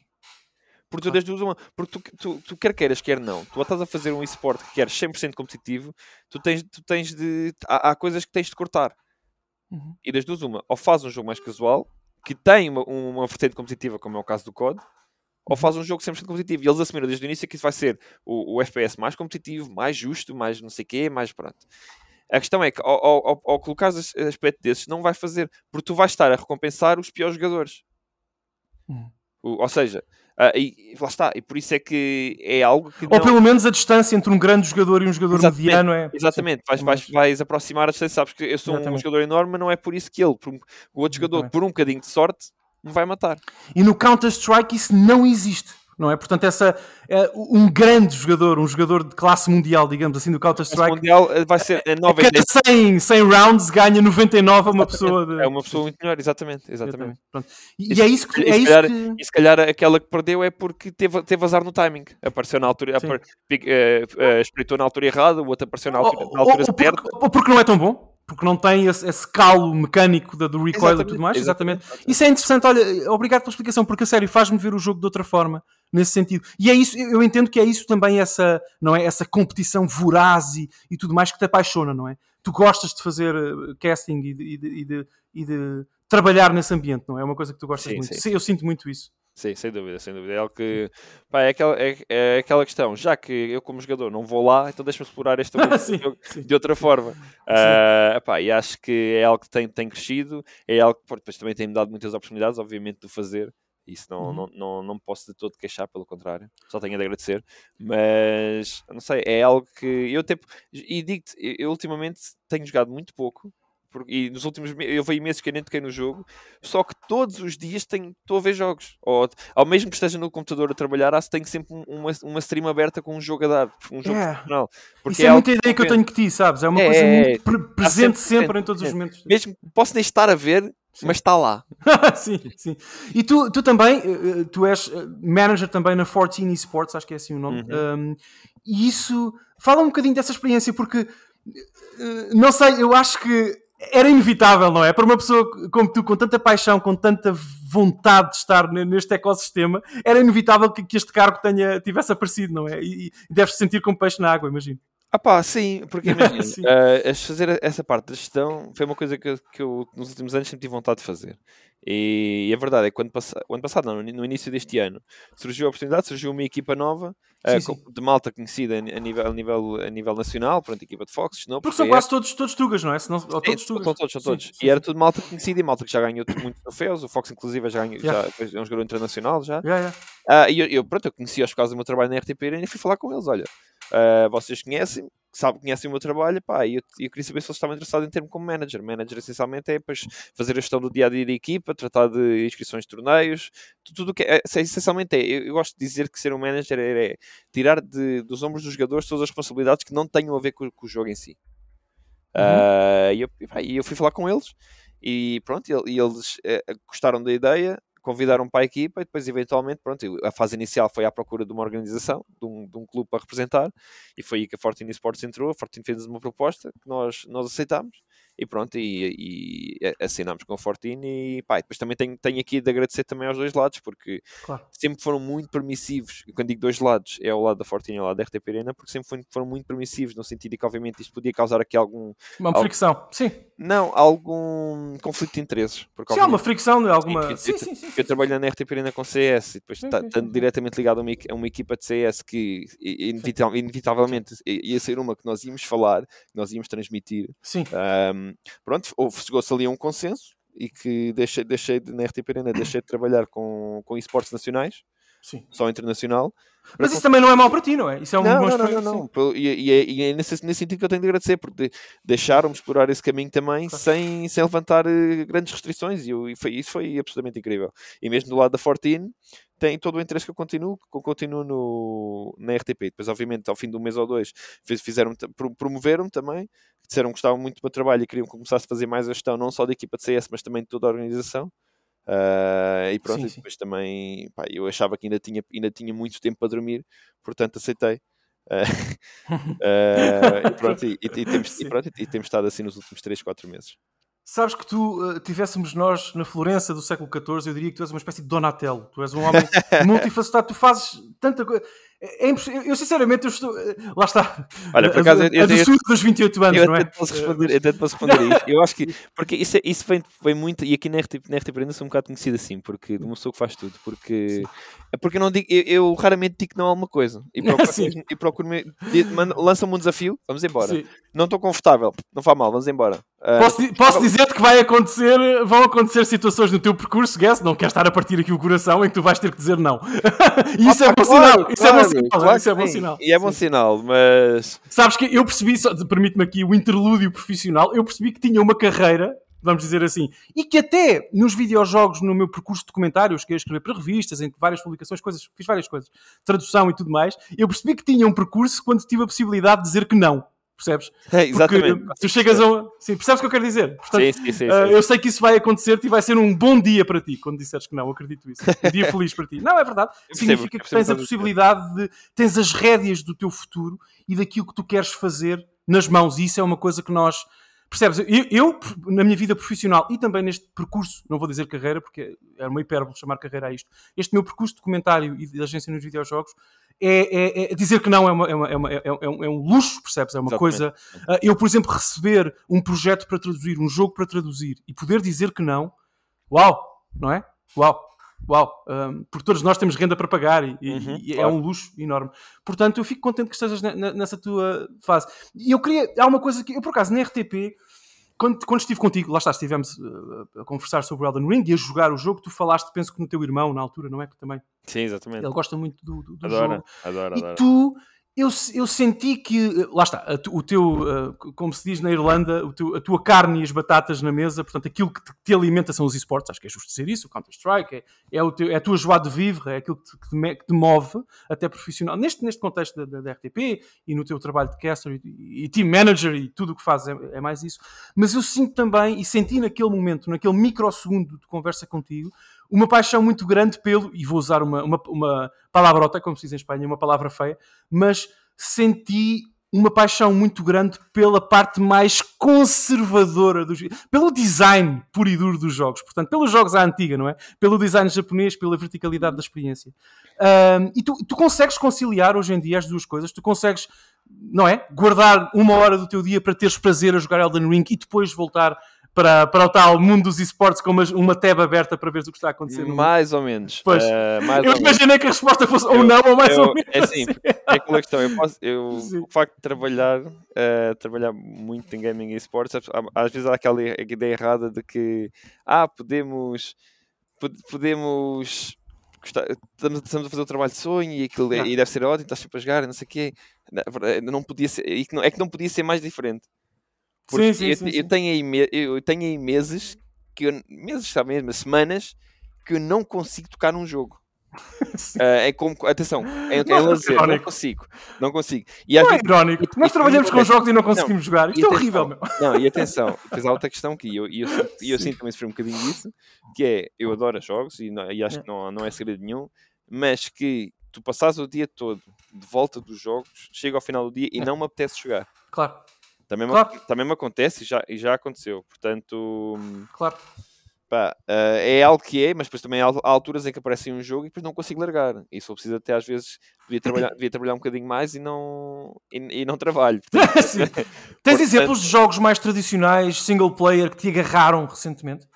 Porque tu, Claro. desde uma, porque tu, tu, tu quer queiras, quer não, tu estás a fazer um esporte que queres 100% competitivo, tu tens, tu tens de. Há, há coisas que tens de cortar. Uhum. E das duas, uma, ou fazes um jogo mais casual, que tem uma, uma vertente competitiva, como é o caso do COD, ou Uhum. faz um jogo 100% competitivo. E eles assumiram desde o início que isso vai ser o, o FPS mais competitivo, mais justo, mais não sei o quê, mais pronto. A questão é que ao, ao, ao- as- aspecto desses, não vai fazer, porque tu vais estar a recompensar os piores jogadores. O- ou seja, ah, e, lá está, e por isso é que é algo que. Ou não- pelo menos a distância entre um grande jogador e um jogador Exatamente, mediano é. Exatamente, vais, vais, vais aproximar a distância, sabes que eu sou um Exatamente. jogador enorme, mas não é por isso que ele, por um- o outro jogador, por um bocadinho de sorte, me vai matar. E no Counter-Strike isso não existe. Não é? Portanto, essa, é, um grande jogador, um jogador de classe mundial, digamos assim, do Counter-Strike, Mundial eh, vai ser a a 9 em cada 100, 100 rounds ganha 99 a uma pessoa. De... É uma pessoa muito melhor, exatamente. exatamente. E, Isso- e é isso que. e É se isso calhar- que... E se calhar aquela que perdeu é porque teve, teve azar no timing. Apareceu na altura, Sim. apar- pic- eh, eh, espreitou na altura errada, o outro apareceu na Ou, altura, na ou- altura ou certa. porque, ou porque não é tão bom, porque não tem esse, esse calo mecânico da- do recoil e tudo mais. Exatamente. Isso é interessante. Olha, obrigado pela explicação, porque a sério faz-me ver o jogo de outra forma, nesse sentido. E é isso, eu entendo que é isso também, essa, não é? essa competição voraz e, e tudo mais que te apaixona, não é? Tu gostas de fazer eh, casting e de, e de- e de- e de trabalhar nesse ambiente, não é? É uma coisa que tu gostas Sim, muito. sim. Eu sinto muito isso. Sim, sem dúvida, sem dúvida. É algo que pá, é, aquela, é, é aquela questão, já que eu como jogador não vou lá, então deixa-me explorar este mundo Sim, de- de outra forma. Epá, e acho que é algo que tem, tem crescido, é algo que pô, depois também tem-me dado muitas oportunidades, obviamente, de fazer. Isso não, Uhum. não, não, não me posso de todo queixar, pelo contrário, só tenho a de agradecer. Mas não sei, é algo que eu até e digo-te, eu, ultimamente tenho jogado muito pouco porque, e nos últimos eu vejo meses que eu nem toquei no jogo, só que todos os dias tenho, estou a ver jogos. Ou, ao mesmo que esteja no computador a trabalhar, tenho sempre um- uma, uma stream aberta com um jogo a dar, um jogo É. profissional. Porque Isso é, algo muita ideia que eu tenho que ti, sabes? É uma É, coisa é, muito pre- presente sempre sempre, em todos os momentos. Mesmo posso nem estar a ver, Sim. mas está lá. sim, sim. E tu, tu também, eh, eh, tu és eh, manager também na 14 Esports, acho que é assim o nome. Uhum. Um, e isso, fala um bocadinho dessa experiência, porque não sei, eu acho que era inevitável, não é? Para uma pessoa como tu, com tanta paixão, com tanta vontade de estar ne- neste ecossistema, era inevitável que, que este cargo tenha, tivesse aparecido, não é? E, e deves te sentir como peixe na água, imagino. Ah pá, sim, porque imagina, Sim. eh, as- fazer essa parte da gestão foi uma coisa que, eu- que eu nos últimos anos sempre tive vontade de fazer. E, a verdade é que quando passa, o ano passado, não, no início deste ano, surgiu a oportunidade, surgiu uma equipa nova, eh, Sim, com- de malta conhecida a nível, a nível, a nível nacional, pronto, equipa de Fox, não, Porque são quase todos, todos tugas, não é? Senão, ou Sim, todos são tugas. todos, são Sim, todos. sim, E era sim. tudo malta conhecida e malta que já ganhou muitos troféus. O Fox, inclusive, já, ganhou, Yeah. já é um jogador internacional já. Yeah, yeah. Ah, e eu, eu, pronto, eu conhecia-os por causa do meu trabalho na RTP e fui falar com eles. Olha, ah, vocês conhecem, sabem, conhecem o meu trabalho, pá, e eu, eu queria saber se eles estavam interessados em ter-me como manager. Manager, essencialmente, é depois fazer a gestão do dia a dia da equipa, tratar de inscrições de torneios, tu- tudo o que é, é, essencialmente é. Eu, eu gosto de dizer que ser um manager é, é tirar de, dos ombros dos jogadores todas as responsabilidades que não tenham a ver com, com o jogo em si. E eu, e pá, e eu fui falar com eles e pronto, e, e eles eh, gostaram da ideia, convidaram para a equipa e depois eventualmente, pronto, eu- a fase inicial foi à procura de uma organização, de de um clube para representar e foi aí que a Fortune Sports entrou, a Fortune fez uma proposta que nós, nós aceitámos e pronto, e, e assinámos com a Fortune e pá, depois também tenho, tenho aqui de agradecer também aos dois lados, porque Claro. sempre foram muito permissivos, e quando digo dois lados, é o lado da Fortune e o lado da RTP Arena, porque sempre foram, muito permissivos, no sentido de que obviamente isto podia causar aqui algum, Uma Al- fricção. Sim. não, algum conflito de interesses. Porque, Se há uma fricção de alguma. que- Sim, que- sim, sim. eu trabalho na RTP Arena com CS e depois Sim, tá- sim, estando sim. diretamente ligado a uma, a uma equipa de CS que inevitavelmente ia ser uma que nós íamos falar, que nós íamos transmitir. Sim. Pronto, chegou-se ali a um consenso e que deixei, deixei de, na RTP Arena deixei de trabalhar com, com esportes nacionais, sim. só internacional. Mas isso também não é mau para ti, não é? Isso é um Não, bom não, não, não, não. E, e é, e é nesse, nesse sentido que eu tenho de agradecer, porque de- deixaram-me explorar esse caminho também Claro. sem, sem levantar eh, grandes restrições e, eu- e foi, isso foi absolutamente incrível. E mesmo do lado da Fortine, tem todo o interesse que eu continuo, que eu continuo no, na RTP. Depois, obviamente, ao fim de um mês ou dois, fiz- fizeram pro- promoveram-me também, disseram que gostavam muito do meu trabalho e queriam que eu começasse a fazer mais a gestão, não só da equipa de CS, mas também de toda a organização. Ah, e pronto, Sim, e sim. depois também pá, eu achava que ainda tinha, ainda tinha muito tempo para dormir, portanto aceitei. Ah, ah, e pronto, e, e- temos, e pronto, e temos estado assim nos últimos 3, 4 meses. Sabes que tu uh, tivéssemos nós na Florença do século XIV, eu diria que tu és uma espécie de Donatello. Tu és um homem multifacetado, tu fazes tanta coisa. É. Eu, sinceramente, eu estou. Lá está. Olha, por A- acaso, a, eu- eu- a doçura dos 28 anos, Eu não é? posso responder, eu até posso responder a isto. Eu acho que, porque isso, é- isso vem, vem muito, e aqui na RTP, na RTP ainda sou um bocado conhecido assim, porque de uma pessoa que faz tudo, porque, porque eu não digo, eu, eu raramente digo que não a alguma coisa, e procuro, Sim. e procuro me- manda- lança-me um desafio, vamos embora. Sim. Não estou confortável, não faz mal, vamos embora. Ah, Posso, di- posso dizer-te que vai acontecer, vão acontecer situações no teu percurso, Guess, não queres estar a partir aqui o coração em que tu vais ter que dizer não. e isso é bom claro, sinal. Isso é bom claro isso é que bom sim. sinal. E é bom Sim. sinal, mas Sabes que eu percebi, permite-me aqui o interlúdio profissional, eu percebi que tinha uma carreira, vamos dizer assim, e que até nos videojogos, no meu percurso de documentário, eu cheguei a escrever para revistas, em várias publicações, coisas, fiz várias coisas, tradução e tudo mais, eu percebi que tinha um percurso quando tive a possibilidade de dizer que não. Percebes? é, Porque exatamente. tu chegas a um... Sim, percebes o que eu quero dizer? Portanto, Sim, sim, sim, sim. eu sei que isso vai acontecer e vai ser um bom dia para ti quando disseres que não, acredito isso. Um dia feliz para ti. Não, é verdade. Eu Significa que tens a a possibilidade de. tens as rédeas do teu futuro e daquilo que tu queres fazer nas mãos. E isso é uma coisa que nós. Percebes? Eu, eu, na minha vida profissional e também neste percurso, não vou dizer carreira, porque é uma hipérbole chamar carreira a isto, este meu percurso de documentário e de agência nos videojogos, é, é- é- dizer que não é, uma- é uma- é uma- é- é um, é um luxo, percebes? É uma Exatamente. coisa. Ah, eu, por exemplo, receber um projeto para traduzir, um jogo para traduzir e poder dizer que não, uau, não é? Uau, uau, um, porque todos nós temos renda para pagar e, Uhum, e é claro. um luxo enorme. Portanto, eu fico contente que estejas ne- ne- nessa tua fase. E eu queria, há uma coisa que eu, por acaso, na RTP, quando, quando estive contigo, lá está, estivemos uh, a conversar sobre o Elden Ring e a jogar o jogo, tu falaste, penso que no teu irmão, na altura, não é? Que também Sim, exatamente. ele gosta muito do, do, do Adoro, jogo. adoro, E adoro. tu, eu, eu senti que, lá está, o teu, uh, como se diz na Irlanda, teu, a tua carne e as batatas na mesa, portanto, aquilo que te, te alimenta são os esportes, acho que é justo dizer isso, o Counter-Strike, é, é, o teu, é a tua joie de vivre, é aquilo que te, que te, que te move, até profissional, neste, neste contexto da, da, da RTP e no teu trabalho de caster e, e team manager e tudo o que fazes é, é, mais isso, mas eu sinto também, e senti naquele momento, naquele microsegundo de conversa contigo, uma paixão muito grande pelo, e vou usar uma, uma, uma palavrota, como se diz em Espanha, uma palavra feia, mas senti uma paixão muito grande pela parte mais conservadora dos pelo design puro e duro dos jogos, portanto, pelos jogos à antiga, não é? Pelo design japonês, pela verticalidade da experiência. Um, e tu, tu consegues conciliar hoje em dia as duas coisas, tu consegues, não é? Guardar uma hora do teu dia para teres prazer a jogar Elden Ring e depois voltar para, para o tal mundo dos esportes com uma, uma tab aberta para ver o que está a acontecer. Mais ou menos. Pois. Uh, mais eu imaginei que a resposta fosse eu, ou não, ou mais eu, ou menos. É assim, é aquela questão. Eu posso, eu, o facto de trabalhar, uh, trabalhar muito em gaming e esportes, às vezes há aquela ideia errada de que ah, podemos podemos estamos, estamos a fazer o trabalho de sonho e aquilo é, e deve ser ótimo, estás sempre a jogar, não sei o quê. Não podia ser, é que não podia ser mais diferente. Porque sim, sim, eu, sim, eu, tenho aí, eu tenho aí meses, que eu, meses, sabe mesmo, semanas, que eu não consigo tocar num jogo. uh, é como, atenção, é, é, é lazer, não consigo, não consigo. E não é vezes, irónico, e, nós e, trabalhamos com jogos e não conseguimos não, jogar, isto é horrível, meu. Não, e atenção, tens a outra questão que eu, eu, eu, eu sinto também sofrer um bocadinho disso, que é, eu adoro jogos e, não, e acho é. que não, não é segredo nenhum, mas que tu passares o dia todo de volta dos jogos, chega ao final do dia e é. não me apetece jogar. Claro. Também, claro. me, também me acontece e já, e já aconteceu. Portanto, claro. Pá, uh, é algo que é, mas depois também há alturas em que aparece um jogo e depois não consigo largar. E só preciso até às vezes devia trabalhar, devia trabalhar um bocadinho mais e não, e, e não trabalho. Portanto, Tens portanto... exemplos de jogos mais tradicionais, single player, que te agarraram recentemente?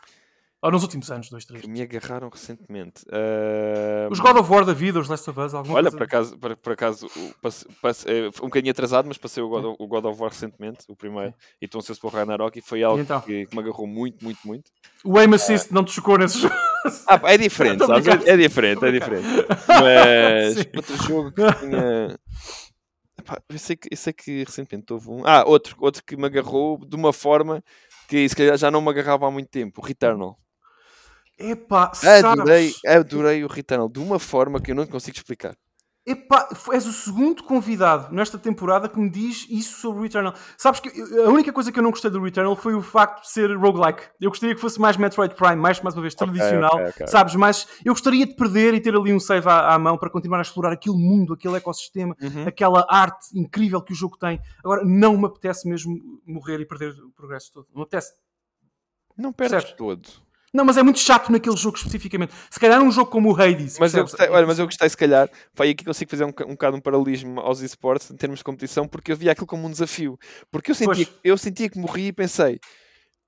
Ou nos últimos anos, dois, três. Que me agarraram recentemente. Uh... Os God of War da vida, os Last of Us, alguma Olha, coisa? por acaso, por, por acaso passe, passe, é, um bocadinho atrasado, mas passei o God, of, o God of War recentemente, o primeiro, Sim. e estou ansioso para o Ragnarok, e foi algo então? que, que, me agarrou muito, muito, muito. O aim assist uh... não te chocou nesse jogo? Ah, é diferente, sabes? É diferente, é diferente. Mas outro jogo que tinha... eu, sei que, eu sei que recentemente houve um... Ah, outro, outro que me agarrou de uma forma que se calhar já não me agarrava há muito tempo, o Returnal. Epá, adorei, sabes... adorei o Returnal de uma forma que eu não consigo explicar. Epá, és o segundo convidado nesta temporada que me diz isso sobre o Returnal. Sabes que a única coisa que eu não gostei do Returnal foi o facto de ser roguelike. Eu gostaria que fosse mais Metroid Prime, mais, mais uma vez, tradicional. Okay, okay, okay. Sabes, mas eu gostaria de perder e ter ali um save à, à, mão para continuar a explorar aquele mundo, aquele ecossistema, uhum. aquela arte incrível que o jogo tem. Agora, não me apetece mesmo morrer e perder o progresso todo. Não me apetece. Não perdes todo. Não, mas é muito chato naquele jogo especificamente. Se calhar um jogo como o Hades. Mas eu gostei, olha, mas eu gostei, se calhar, foi aí que consigo fazer um, um bocado um paralelismo aos esportes em termos de competição, porque eu via aquilo como um desafio. Porque eu sentia, eu sentia que morri e pensei.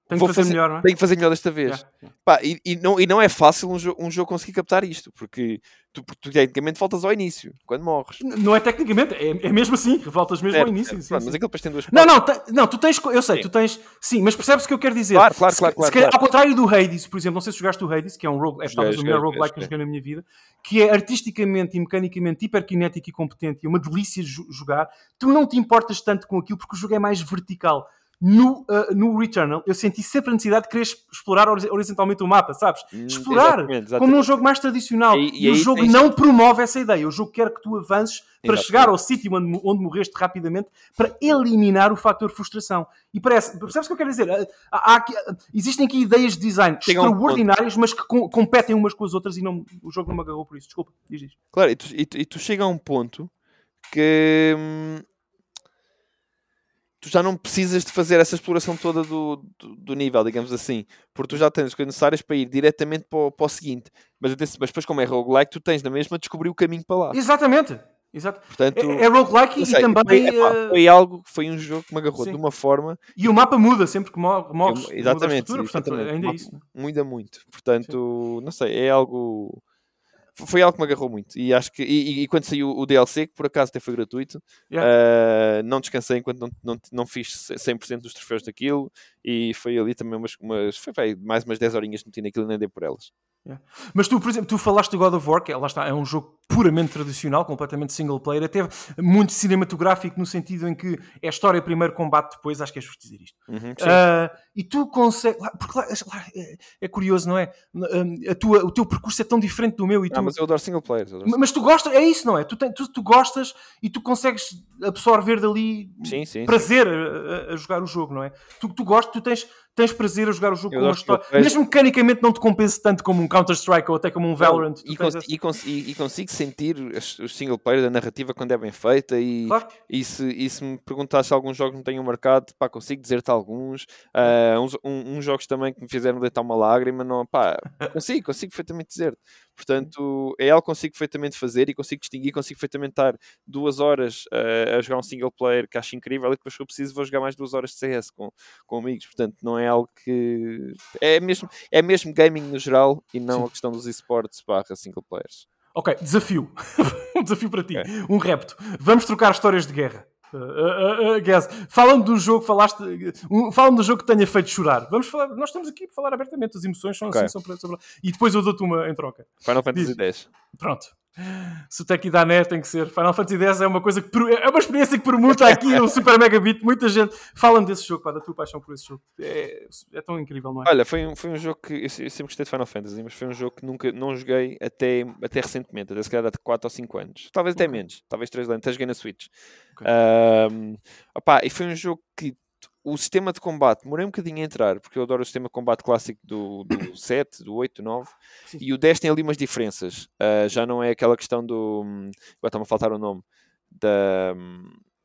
Tenho que fazer, fazer, melhor, não é? Tenho que fazer melhor desta vez. Yeah. Pá, e, e, não, e não é fácil um, jo um jogo conseguir captar isto, porque tu, tu tecnicamente voltas ao início, quando morres. Não é tecnicamente, é, é mesmo assim, voltas mesmo é, ao início. É, sim, pronto, sim. Mas aquele depois tem duas Não, não, não, tu tens, eu sei, sim. tu tens, sim, mas percebes o que eu quero dizer. Claro, claro, claro. claro, claro. Ao contrário do Hades, por exemplo, não sei se jogaste o Hades, que é um rogue, é talvez o melhor roguelike que eu joguei na minha vida, que é artisticamente e mecanicamente hiperkinético e competente e uma delícia de jogar, tu não te importas tanto com aquilo porque o jogo é mais vertical no, uh, no Returnal eu senti sempre a necessidade de querer explorar horizontalmente o mapa, sabes? Hum, explorar, exatamente, exatamente. como num jogo mais tradicional. E, e, e o jogo tens... não promove essa ideia. O jogo quer que tu avances para exatamente. chegar ao sítio onde, onde morreste rapidamente para eliminar o fator frustração. E parece, percebes o que eu quero dizer? Há, há aqui, existem aqui ideias de design Chega extraordinárias, um mas que com, competem umas com as outras e não, o jogo não me agarrou por isso. Desculpa, diz isto. Claro, e tu, e tu, tu chega a um ponto que. Hum tu já não precisas de fazer essa exploração toda do, do, do, nível, digamos assim, porque tu já tens as coisas necessárias para ir diretamente para o, para o seguinte. Mas, mas depois, como é roguelike, tu tens na mesma descobrir o caminho para lá. Exatamente. Exato. Portanto, é, é roguelike e também. Foi, epá, foi, algo, foi um jogo que me agarrou Sim. de uma forma. E o mapa muda sempre que morres. Exatamente. Muda portanto, ainda é isso. Muda muito. Portanto, Sim. não sei, é algo foi algo que me agarrou muito. E acho que e, e quando saiu o DLC, que por acaso até foi gratuito, yeah. uh, não descansei enquanto não, não, não fiz 100% dos troféus daquilo. E foi ali também umas, umas foi, mais umas 10 horinhas que meti naquilo e nem dei por elas. Yeah. Mas tu, por exemplo, tu falaste do God of War, que é, lá está, é um jogo puramente tradicional, completamente single player, até muito cinematográfico no sentido em que é história primeiro, combate depois, acho que é justo dizer isto. Uhum, uh, e tu consegues, porque lá, lá, é, é, curioso, não é? A tua, o teu percurso é tão diferente do meu e tu... Ah, mas eu adoro single player. Adoro mas tu gostas, é isso, não é? Tu, tem, tu, tu, gostas e tu consegues absorver dali sim, sim, prazer a, a, jogar o jogo, não é? Tu, tu gostas, tu tens tens prazer a jogar o jogo eu com uma história. Mesmo mecanicamente não te compensa tanto como um Counter-Strike ou até como um Valorant. E, cons e, cons e, e, consigo sentir os single player da narrativa quando é bem feita e, claro. e, se, e se me perguntasse se alguns jogos me tenham marcado, pá, consigo dizer-te alguns. Uh, uns, um, uns, jogos também que me fizeram deitar uma lágrima, não, pá, consigo, consigo perfeitamente dizer-te. Portanto, é algo que consigo perfeitamente fazer e consigo distinguir, consigo perfeitamente estar duas horas uh, a jogar um single player que acho incrível e depois, se eu preciso, vou jogar mais duas horas de CS com, com amigos. Portanto, não é algo que. É mesmo, é mesmo gaming no geral e não Sim. a questão dos esportes barra single players. Ok, desafio. um desafio para ti. Um repto. Vamos trocar histórias de guerra. Uh, uh, uh, guess. Fala-me do jogo, falaste. Uh, Fala-me do jogo que tenha feito chorar. Vamos falar, nós estamos aqui para falar abertamente, as emoções são okay. assim, são para, para, e depois eu dou-te uma em troca. Final Fantasy X. Pronto se o Tech dá net tem que ser. Final Fantasy X é uma coisa que é uma experiência que permuta aqui no Super Mega Beat. Muita gente fala-me desse jogo, pá, da tua paixão por esse jogo. É, é tão incrível, não é? Olha, foi um, foi um jogo que eu, eu, sempre gostei de Final Fantasy, mas foi um jogo que nunca não joguei até, até recentemente, até se calhar há 4 ou 5 anos. Talvez até okay. menos, talvez 3 anos. Até joguei na Switch. Okay. Um, opá, e foi um jogo que o sistema de combate, demorei um bocadinho a entrar, porque eu adoro o sistema de combate clássico do, do 7, do 8, do 9, Sim. e o 10 tem ali umas diferenças. Uh, já não é aquela questão do. Agora está-me a faltar o nome. Da,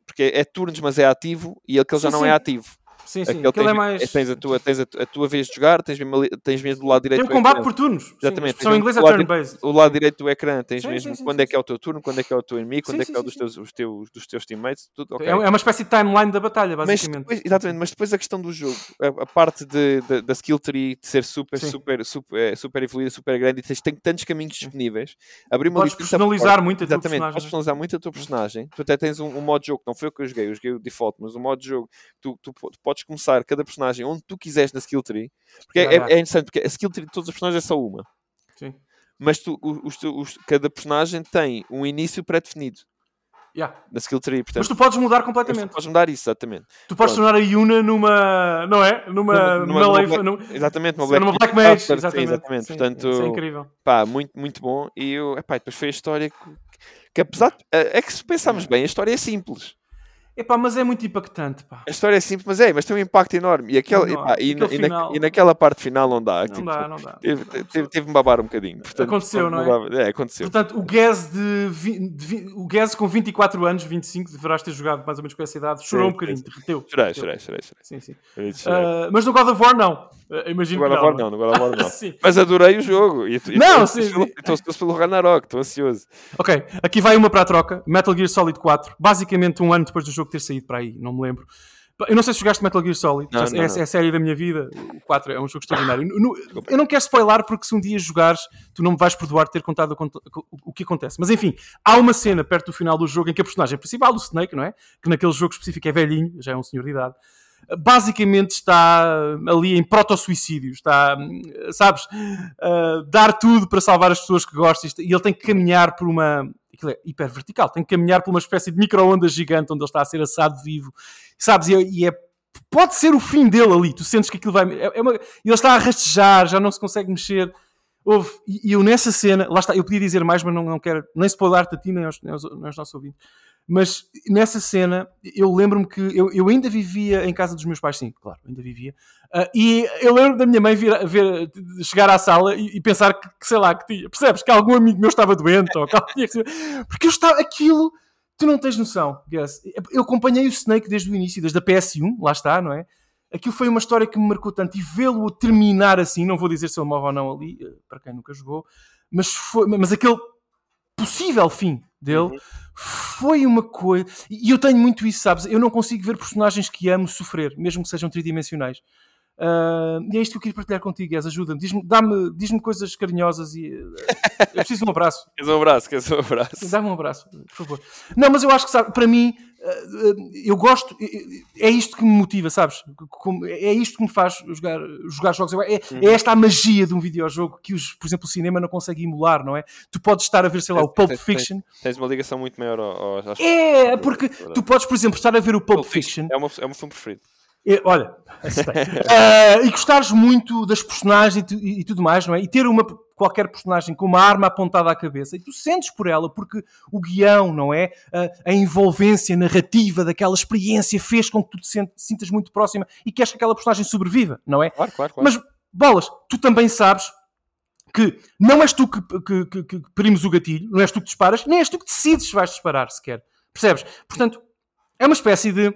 porque é, é turnos, mas é ativo, e aquele sim, já não é sim. é ativo. Sim, sim, aquele, tens, é mais. Tens, a tua, tens a, a, tua vez de jogar, tens mesmo, tens mesmo do lado direito. Tem um combate por turnos. Exatamente. São inglês é turn-based. O lado direito do ecrã, tens sim, mesmo sim, quando sim, é que é o teu turno, quando é que é o teu inimigo, quando é que é o dos teus, os teus, dos teus teammates. Tudo, okay. É, é uma espécie de timeline da batalha, basicamente. Mas depois, exatamente, mas depois a questão do jogo, a, a parte de, de, da skill tree de ser super, super, super, é, super evoluída, super grande e tens, tem tantos caminhos disponíveis. Abrir uma Podes personalizar muito a tua personagem. Podes personalizar muito a tua personagem. Tu até tens um, um modo de jogo, não foi o que eu joguei, eu joguei o default, mas o modo de jogo, tu, tu, tu podes começar cada personagem onde tu quiseres na skill tree. Porque é, é, é, interessante, porque a skill tree de todos os personagens é só uma. Sim. Mas tu, os, os, cada personagem tem um início pré-definido. Yeah. Na skill tree, portanto, mas tu podes mudar completamente. Tu podes mudar isso, exatamente. Tu podes tornar a Yuna numa. Não é? Numa. numa, numa, numa Black, exatamente, numa Black, numa Black Mage. Sim, exatamente. exatamente. Sim, portanto, isso é incrível. Pá, muito, muito bom. E eu, epá, depois foi a história que, que apesar. De, é que se pensarmos bem, a história é simples. Epá, mas é muito impactante, pá. A história é simples, mas é, mas tem um impacto enorme. E, aquele, epá, e, e, final... na, e, naquela parte final não dá. Não tipo, dá, não dá. Teve-me babar um bocadinho. Portanto, aconteceu, não, não é? É, aconteceu. Portanto, o Gaz de, de, o Gaz com 24 anos, 25, deverás ter jogado mais ou menos com essa idade, chorou sim, um bocadinho, derreteu. Chorei, chorei, chorei. Sim, sim. Uh, mas no God of War não. Uh, imagino no God of War não, no God of War não. mas adorei o jogo. E, e não, sim. Estou ansioso pelo Ragnarok, estou ansioso. Ok, aqui vai uma para a troca. Metal Gear Solid 4. Basicamente um ano depois do jogo ter saído para aí. Não me lembro. Eu não sei se jogaste Metal Gear Solid, não, não, é, não. é, a série da minha vida. O 4 é um jogo extraordinário. eu não quero spoiler porque se um dia jogares, tu não me vais perdoar ter contado o que acontece. Mas enfim, há uma cena perto do final do jogo em que a personagem principal, o Snake, não é? Que naquele jogo específico é velhinho, já é um senhor de idade. Basicamente está ali em proto-suicídio, está, sabes, uh, dar tudo para salvar as pessoas que gostam e ele tem que caminhar por uma, aquilo é hiper vertical, tem que caminhar por uma espécie de micro-ondas gigante onde ele está a ser assado vivo, sabes? E, é, e é, pode ser o fim dele ali, tu sentes que aquilo vai. É, é uma, ele está a rastejar, já não se consegue mexer. Houve, e eu nessa cena, lá está, eu podia dizer mais, mas não, não quero nem spoiler-te a ti, nem aos, nem aos, nem aos nossos ouvintes. Mas nessa cena, eu lembro-me que eu, eu, ainda vivia em casa dos meus pais, sim, claro, ainda vivia. Uh, e eu lembro da minha mãe vir, ver, chegar à sala e, e pensar que, que, sei lá, que tinha, percebes? Que algum amigo meu estava doente ou que tinha que. Porque eu estava, aquilo, tu não tens noção, Gus. Eu acompanhei o Snake desde o início, desde a PS1, lá está, não é? Aquilo foi uma história que me marcou tanto e vê-lo terminar assim, não vou dizer se ele morre ou não ali, eh, para quem nunca jogou, mas, foi, mas aquele possível fim dele uhum. foi uma coisa. E eu tenho muito isso, sabes? Eu não consigo ver personagens que amo sofrer, mesmo que sejam tridimensionais. Uh, e é isto que eu queria partilhar contigo, És, ajuda-me, diz-me diz diz coisas carinhosas e uh, eu preciso de um abraço. Queres um abraço, queres um abraço. Dá-me um abraço, por favor. Não, mas eu acho que, sabe, para mim, uh, eu gosto, é isto que me motiva, sabes? É isto que me faz jogar, jogar jogos. É, uhum. é esta a magia de um videojogo que, os, por exemplo, o cinema não consegue emular, não é? Tu podes estar a ver, sei lá, o Pulp Fiction. Tens, tens uma ligação muito maior ao, ao, É, porque tu podes, por exemplo, estar a ver o Pulp, Pulp Fiction. É, uma, é o meu filme preferido. E, olha, uh, e gostares muito das personagens e, e, e, tudo mais, não é? E ter uma qualquer personagem com uma arma apontada à cabeça e tu sentes por ela porque o guião, não é? Uh, a envolvência narrativa daquela experiência fez com que tu te sintas muito próxima e queres que aquela personagem sobreviva, não é? Claro, claro, claro. Mas, bolas, tu também sabes que não és tu que, que, que, que primes o gatilho, não és tu que disparas, nem és tu que decides se vais disparar sequer. Percebes? Portanto, é uma espécie de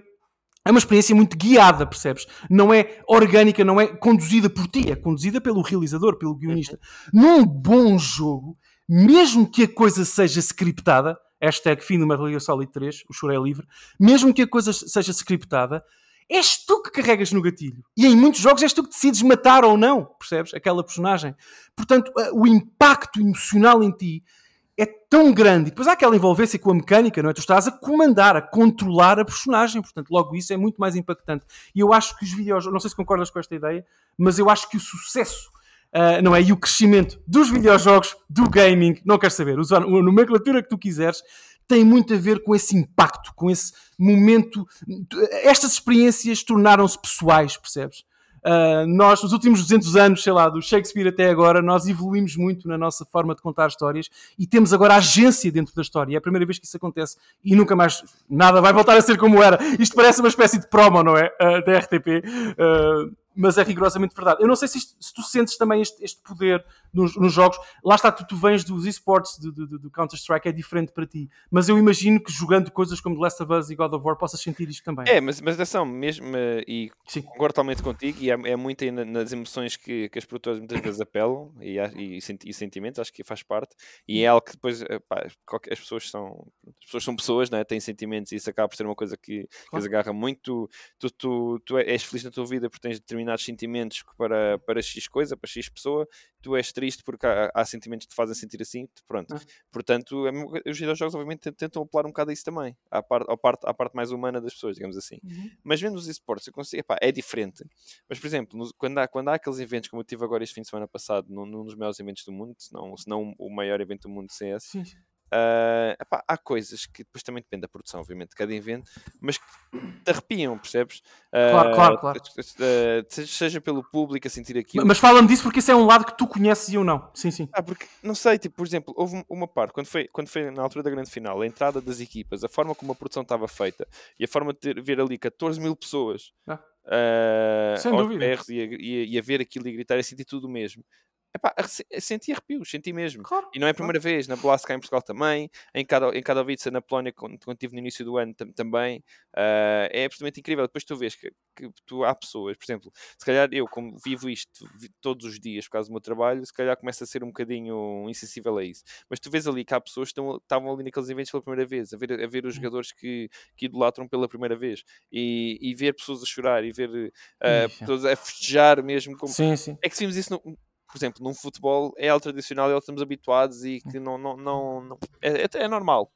é uma experiência muito guiada, percebes? Não é orgânica, não é conduzida por ti, é conduzida pelo realizador, pelo guionista. Num bom jogo, mesmo que a coisa seja scriptada, hashtag fim do Metal Gear Solid 3, o choro é livre, mesmo que a coisa seja scriptada, és tu que carregas no gatilho. E em muitos jogos és tu que decides matar ou não, percebes? Aquela personagem. Portanto, o impacto emocional em ti é tão grande. E depois há aquela envolvência com a mecânica, não é? Tu estás a comandar, a controlar a personagem, portanto, logo isso é muito mais impactante. E eu acho que os videojogos, não sei se concordas com esta ideia, mas eu acho que o sucesso, uh, não é? E o crescimento dos videojogos, do gaming, não queres saber, usar a nomenclatura que tu quiseres, tem muito a ver com esse impacto, com esse momento. Estas experiências tornaram-se pessoais, percebes? Uh, nós, nos últimos 200 anos, sei lá, do Shakespeare até agora, nós evoluímos muito na nossa forma de contar histórias e temos agora agência dentro da história. É a primeira vez que isso acontece e nunca mais nada vai voltar a ser como era. Isto parece uma espécie de promo, não é? Uh, da RTP. Uh, mas é rigorosamente verdade. Eu não sei se, isto, se tu sentes também este, este poder nos, nos, jogos. Lá está, tu, tu vens dos esportes do, do, do Counter-Strike, é diferente para ti. Mas eu imagino que jogando coisas como The Last of Us e God of War possas sentir isto também. É, mas, mas atenção, mesmo, e Sim. concordo totalmente contigo, e é, é muito nas emoções que, que as produtoras muitas vezes apelam e, e, e, sentimentos, acho que faz parte. E é algo que depois eh, pá, as pessoas são as pessoas são pessoas, né? têm sentimentos e isso acaba por ser uma coisa que, claro. que as agarra muito. Tu, tu, tu és feliz na tua vida porque tens determinados sentimentos para, para X coisa, para X pessoa, tu és triste porque há, há sentimentos que te fazem sentir assim, pronto. Ah. Portanto, é, os videojogos obviamente tentam apelar um bocado a isso também, à parte, à parte, à parte mais humana das pessoas, digamos assim. Uhum. Mas vendo os esportes, eu consigo, epá, é diferente. Mas, por exemplo, no, quando, há, quando há aqueles eventos, como eu tive agora este fim de semana passado, num, num dos maiores eventos do mundo, se não, se não o maior evento do mundo de CS, sim. Uh, epá, há coisas que depois também depende da produção, obviamente, de cada evento, mas que te arrepiam, percebes? Uh, claro, claro, claro. Uh, seja pelo público a sentir aquilo. Mas fala-me disso porque isso é um lado que tu conheces e eu não. Sim, sim. Ah, porque, não sei, tipo, por exemplo, houve uma parte, quando foi, quando foi na altura da grande final, a entrada das equipas, a forma como a produção estava feita e a forma de ter, ver ali 14 mil pessoas. Ah. Uh, Sem dúvida. E a, e, a, e a ver aquilo e gritar e sentir tudo o mesmo. Epá, senti arrepios, senti mesmo. Claro, e não é a primeira claro. vez, na Blast cá em Portugal também, em, cada, em Katowice, na Polónia, quando, quando estive no início do ano também. Uh, é absolutamente incrível. Depois tu vês que, que, tu, há pessoas, por exemplo, se calhar eu, como vivo isto todos os dias por causa do meu trabalho, se calhar começa a ser um bocadinho insensível a isso. Mas tu vês ali que há pessoas que estão, estavam ali naqueles eventos pela primeira vez, a ver, a ver os hum. jogadores que, que idolatram pela primeira vez e, e ver pessoas a chorar e ver uh, pessoas a festejar mesmo. Como... Sim, sim. É que vimos isso no por exemplo, num futebol é algo tradicional e estamos habituados e que não, não, não, não é, é, é, normal.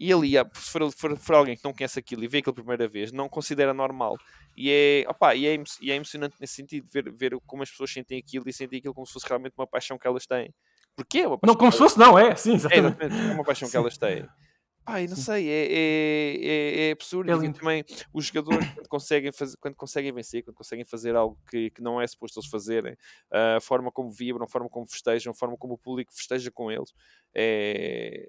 E ali, se for, for, for, alguém que não conhece aquilo e vê aquilo pela primeira vez, não considera normal. E é, opa, e é, e é emocionante nesse sentido, ver, ver como as pessoas sentem aquilo e sentem aquilo como se fosse realmente uma paixão que elas têm. Porque é uma paixão. Não, como se fosse, não, é, sim, exatamente. É, é uma paixão Sim. que elas têm. Ai, não sei, é, é, é, é absurdo. É e também os jogadores, quando conseguem, fazer, quando conseguem vencer, quando conseguem fazer algo que, que não é suposto eles fazerem, a forma como vibram, a forma como festejam, a forma como o público festeja com eles, é,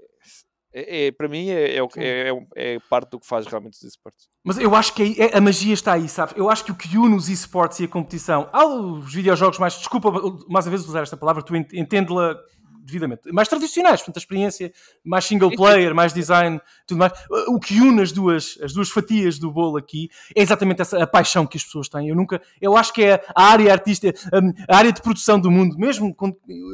é, é, para mim é, é, é, é, parte do que faz realmente os esportes. Mas eu acho que a magia está aí, sabes? Eu acho que o que une os esportes e a competição, há os videojogos mais, desculpa mais uma vez usar esta palavra, tu entende-la devidamente. Mais tradicionais, portanto, a experiência mais single player, mais design, tudo mais. O que une as duas, as duas fatias do bolo aqui é exatamente essa a paixão que as pessoas têm. Eu nunca, eu acho que é a área artística, hum, a área de produção do mundo, mesmo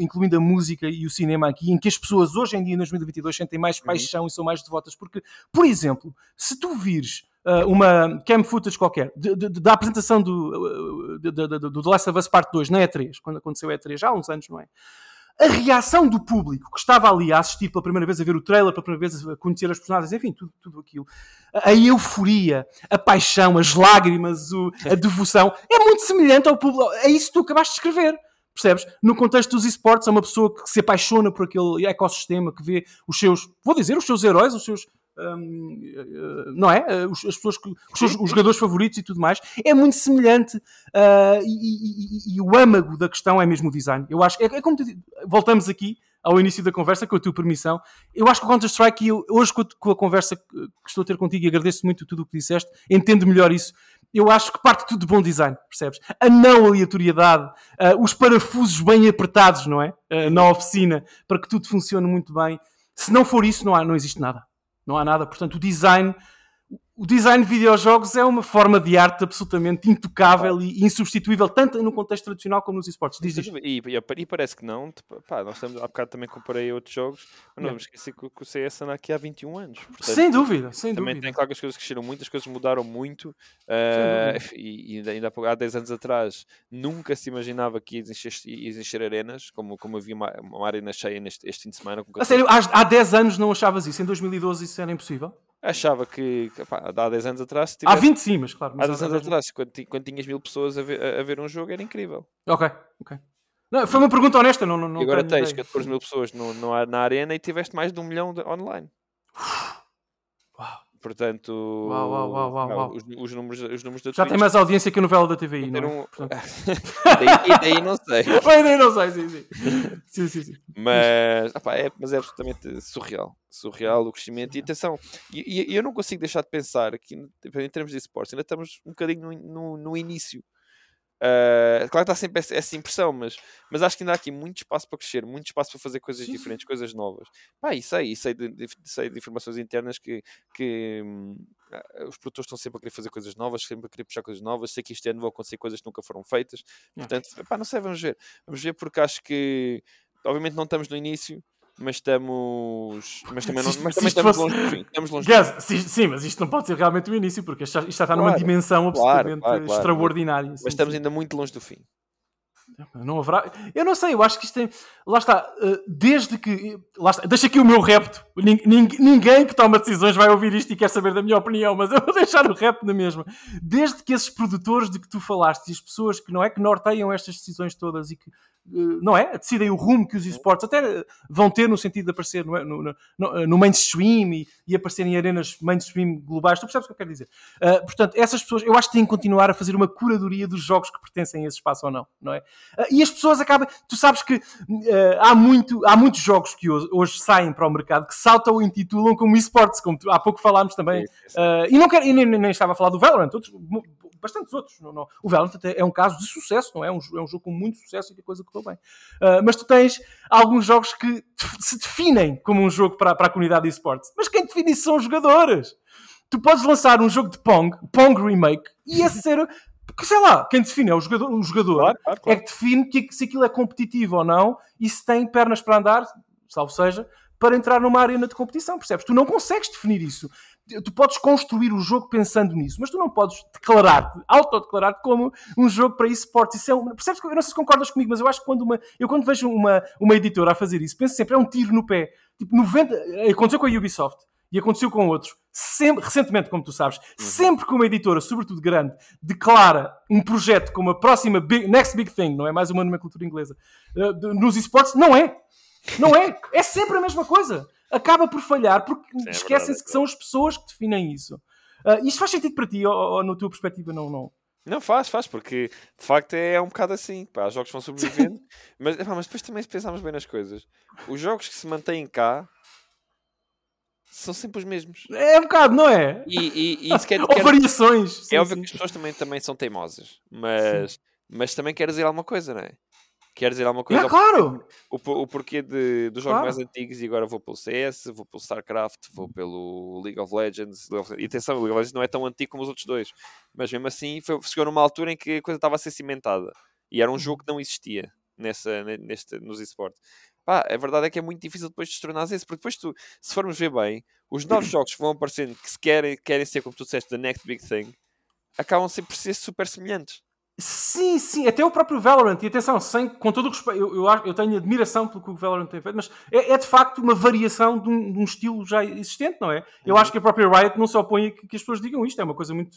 incluindo a música e o cinema aqui, em que as pessoas hoje em dia, em 2022, sentem mais uhum. paixão uhum. e são mais devotas. Porque, por exemplo, se tu vires uh, uma cam footage qualquer de, de, da apresentação do, uh, do, do The Last of Us Part 2 na E3, quando aconteceu a E3, já há uns anos, não é? A reação do público que estava ali a assistir pela primeira vez, a ver o trailer, pela primeira vez a conhecer as personagens, enfim, tudo, tudo aquilo, a euforia, a paixão, as lágrimas, o, a devoção, é muito semelhante ao público. É isso que tu acabaste de escrever. Percebes? No contexto dos esportes, é uma pessoa que se apaixona por aquele ecossistema, que vê os seus, vou dizer, os seus heróis, os seus. Hum, não é? As pessoas que, os, os jogadores favoritos e tudo mais. É muito semelhante uh, e, e, e, o âmago da questão é mesmo o design. Eu acho. É, é como voltamos aqui ao início da conversa, com a tua permissão. Eu acho que o Counter-Strike, hoje com a, com a, conversa que estou a ter contigo, e agradeço muito tudo o que disseste, entendo melhor isso eu acho que parte tudo de bom design, percebes? A não aleatoriedade, uh, os parafusos bem apertados, não é? Uh, na oficina, para que tudo funcione muito bem. Se não for isso, não, há, não existe nada. Não há nada. Portanto, o design o design de videojogos é uma forma de arte absolutamente intocável e insubstituível, tanto no contexto tradicional como nos esportes. Diz. E, e, e, parece que não. Tipo, pá, nós estamos, há bocado também comparei outros jogos, mas não vamos esquecer que, que o CS anda aqui há 21 anos. Portanto, sem dúvida, sem também dúvida. tem claro que as coisas cresceram muito, as coisas mudaram muito. Uh, e, e ainda há 10 anos atrás nunca se imaginava que ia existir, ia arenas, como, como havia uma, uma arena cheia neste este fim de semana. a sério, há, há 10 anos não achavas isso? Em 2012 isso era impossível? Achava que pá, há 10 anos atrás. Tivesse, há 20 sim, mas claro. Mas há 10 anos atrás, quando, quando tinhas mil pessoas a ver, a, a ver, um jogo, era incrível. Ok, ok. Não, foi uma pergunta honesta, não, não, não E agora tens 14 mil pessoas no, no, na arena e tiveste mais de um milhão de, online. Portanto, uau, uau, uau, uau. Os, os, números, os números da Já Twitch, tem mais audiência que a novela da TVI, não é? Um... daí, daí não sei. daí não sei, sim, sim. sim, sim, sim. Mas, opa, é, mas é absolutamente surreal. Surreal o crescimento. E atenção, e, e eu não consigo deixar de pensar que, em termos de esportes, ainda estamos um bocadinho no, no, no início. Uh, claro que está sempre essa, impressão, mas, mas acho que ainda há aqui muito espaço para crescer, muito espaço para fazer coisas diferentes, coisas novas. Pá, e sei, e sei de, de, sei de informações internas que, que hum, os produtores estão sempre a querer fazer coisas novas, sempre a querer puxar coisas novas. Sei que este ano vão acontecer coisas que nunca foram feitas. Portanto, pá, não sei, vamos ver. Vamos ver porque acho que, obviamente, não estamos no início mas estamos. Mas também, não, mas também estamos, fosse... longe do fim. Estamos longe do fim. Sim, mas isto não pode ser realmente o início, porque isto já, está claro, numa dimensão absolutamente claro, claro, extraordinária. Mas estamos ainda muito longe do fim. Não haverá. Eu não sei, eu acho que isto tem. Lá está, eh, desde que. Lá está, deixa aqui o meu repto. Ninguém que toma decisões vai ouvir isto e quer saber da minha opinião, mas eu vou deixar o repto na mesma. Desde que esses produtores de que tu falaste e as pessoas que não é que norteiam estas decisões todas e que eh, não é? Decidem o rumo que os esportes até vão ter no sentido de aparecer no, no, no, no mainstream e, e, aparecer em arenas mainstream globais. Tu percebes o que eu quero dizer? Uh, portanto, essas pessoas, eu acho que têm que continuar a fazer uma curadoria dos jogos que pertencem a esse espaço ou não, não é? Uh, e as pessoas acabam. Tu sabes que uh, há, muito, há muitos jogos que hoje, hoje, saem para o mercado que saltam e intitulam como esportes, como tu, há pouco falámos também. e não quero, e nem, nem, estava a falar do Valorant, outros, bastantes outros. Não, não. O Valorant é um caso de sucesso, não é? É um, é um jogo com muito sucesso e que a coisa correu bem. Mas tu tens alguns jogos que se definem como um jogo para, para a comunidade de esportes. Mas quem define isso são os jogadores. Tu podes lançar um jogo de Pong, Pong Remake, e esse ser. Porque sei lá, quem define é o jogador, o jogador claro, claro, claro. é que define que, se aquilo é competitivo ou não e se tem pernas para andar, salvo seja, para entrar numa arena de competição, percebes? Tu não consegues definir isso tu podes construir o jogo pensando nisso, mas tu não podes declarar-te, autodeclarar-te como um jogo para esportes. Isso é um, percebes? Eu não sei se concordas comigo, mas eu acho que quando uma, eu quando vejo uma, uma editora a fazer isso, penso sempre, é um tiro no pé. Tipo, 90, aconteceu com a Ubisoft e aconteceu com outros. Sempre, recentemente, como tu sabes, uhum. sempre que uma editora, sobretudo grande, declara um projeto como a próxima big, next big thing, não é mais uma nomenclatura inglesa, uh, nos esportes, não é. Não é. É sempre a mesma coisa acaba por falhar porque é esquecem-se que são as pessoas que definem isso. Uh, isto faz sentido para ti ou, ou na tua perspectiva não? não? Não faz, faz, porque de facto é um bocado assim. Pá, os jogos vão sobrevivendo, mas, pá, mas depois também se pensarmos bem nas coisas, os jogos que se mantêm cá são sempre os mesmos. É um bocado, não é? E, e, e quer, Ou quer... variações. É sim, óbvio sim. que as pessoas também, também são teimosas, mas, mas também quer dizer alguma coisa, não é? Quer dizer alguma coisa? É, claro! O, o porquê de, dos jogos claro. mais antigos e agora vou pelo CS, vou pelo StarCraft, vou pelo League of Legends. E atenção, o League of Legends não é tão antigo como os outros dois, mas mesmo assim foi, chegou numa altura em que a coisa estava a ser cimentada e era um jogo que não existia. nessa, neste, nos esportes. Pá, a verdade é que é muito difícil depois de se tornar esse, porque depois tu, se formos ver bem, os novos jogos que vão aparecendo que se querem, querem ser, como tu disseste, the next big thing, acabam sempre por ser super semelhantes. Sim, sim, até o próprio Valorant, e atenção, sem, com todo o respeito, eu, eu, eu tenho admiração pelo que o Valorant tem feito, mas é, é de facto uma variação de um, de um, estilo já existente, não é? Eu uhum. acho que a própria Riot não se opõe a que, que as pessoas digam isto, é uma coisa muito.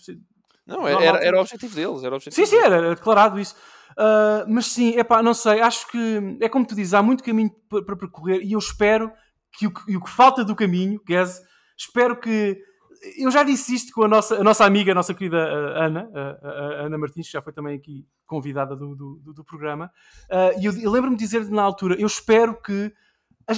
Não, era, era, o objetivo deles. Era o objetivo sim, sim, era, era declarado isso. Uh, mas sim, é pá, não sei, acho que é como tu dizes, há muito caminho para, percorrer e eu espero que o, que o que falta do caminho, Gaz, espero que eu já disse isto com a nossa, a nossa amiga, a nossa querida uh, Ana, uh, a Ana Martins, que já foi também aqui convidada do, do, do programa, uh, e eu, eu lembro-me de dizer na altura: eu espero que.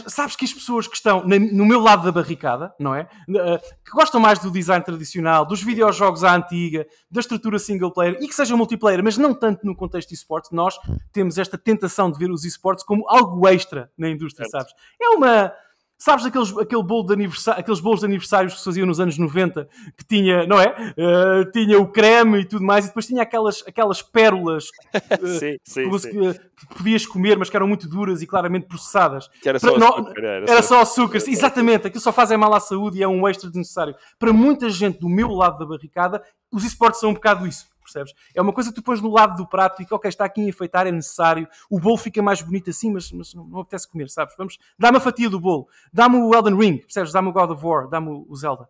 Sabes que as pessoas que estão no meu lado da barricada, não é? que gostam mais do design tradicional, dos videojogos à antiga, da estrutura single player e que seja multiplayer, mas não tanto no contexto de esportes, nós temos esta tentação de ver os esportes como algo extra na indústria, sabes? É uma Sabes aqueles, aquele bolo de aniversário, aqueles bolos de aniversários que se faziam nos anos 90, que tinha, não é? Uh, tinha o creme e tudo mais, e depois tinha aquelas, aquelas pérolas uh, sim, sim, que, sim. que, podias comer, mas que eram muito duras e claramente processadas. Que era só Para, açúcar. Era, era só açúcar, sim, exatamente. Aquilo só faz é mal à saúde e é um extra desnecessário. Para muita gente do meu lado da barricada, os esportes são um bocado isso percebes? É uma coisa que tu pões no lado do prato e que, ok, está aqui a enfeitar, é necessário, o bolo fica mais bonito assim, mas, mas não, não apetece comer, sabes? Vamos, dá-me a fatia do bolo, dá-me o Elden Ring, percebes? Dá-me o God of War, dá-me o Zelda.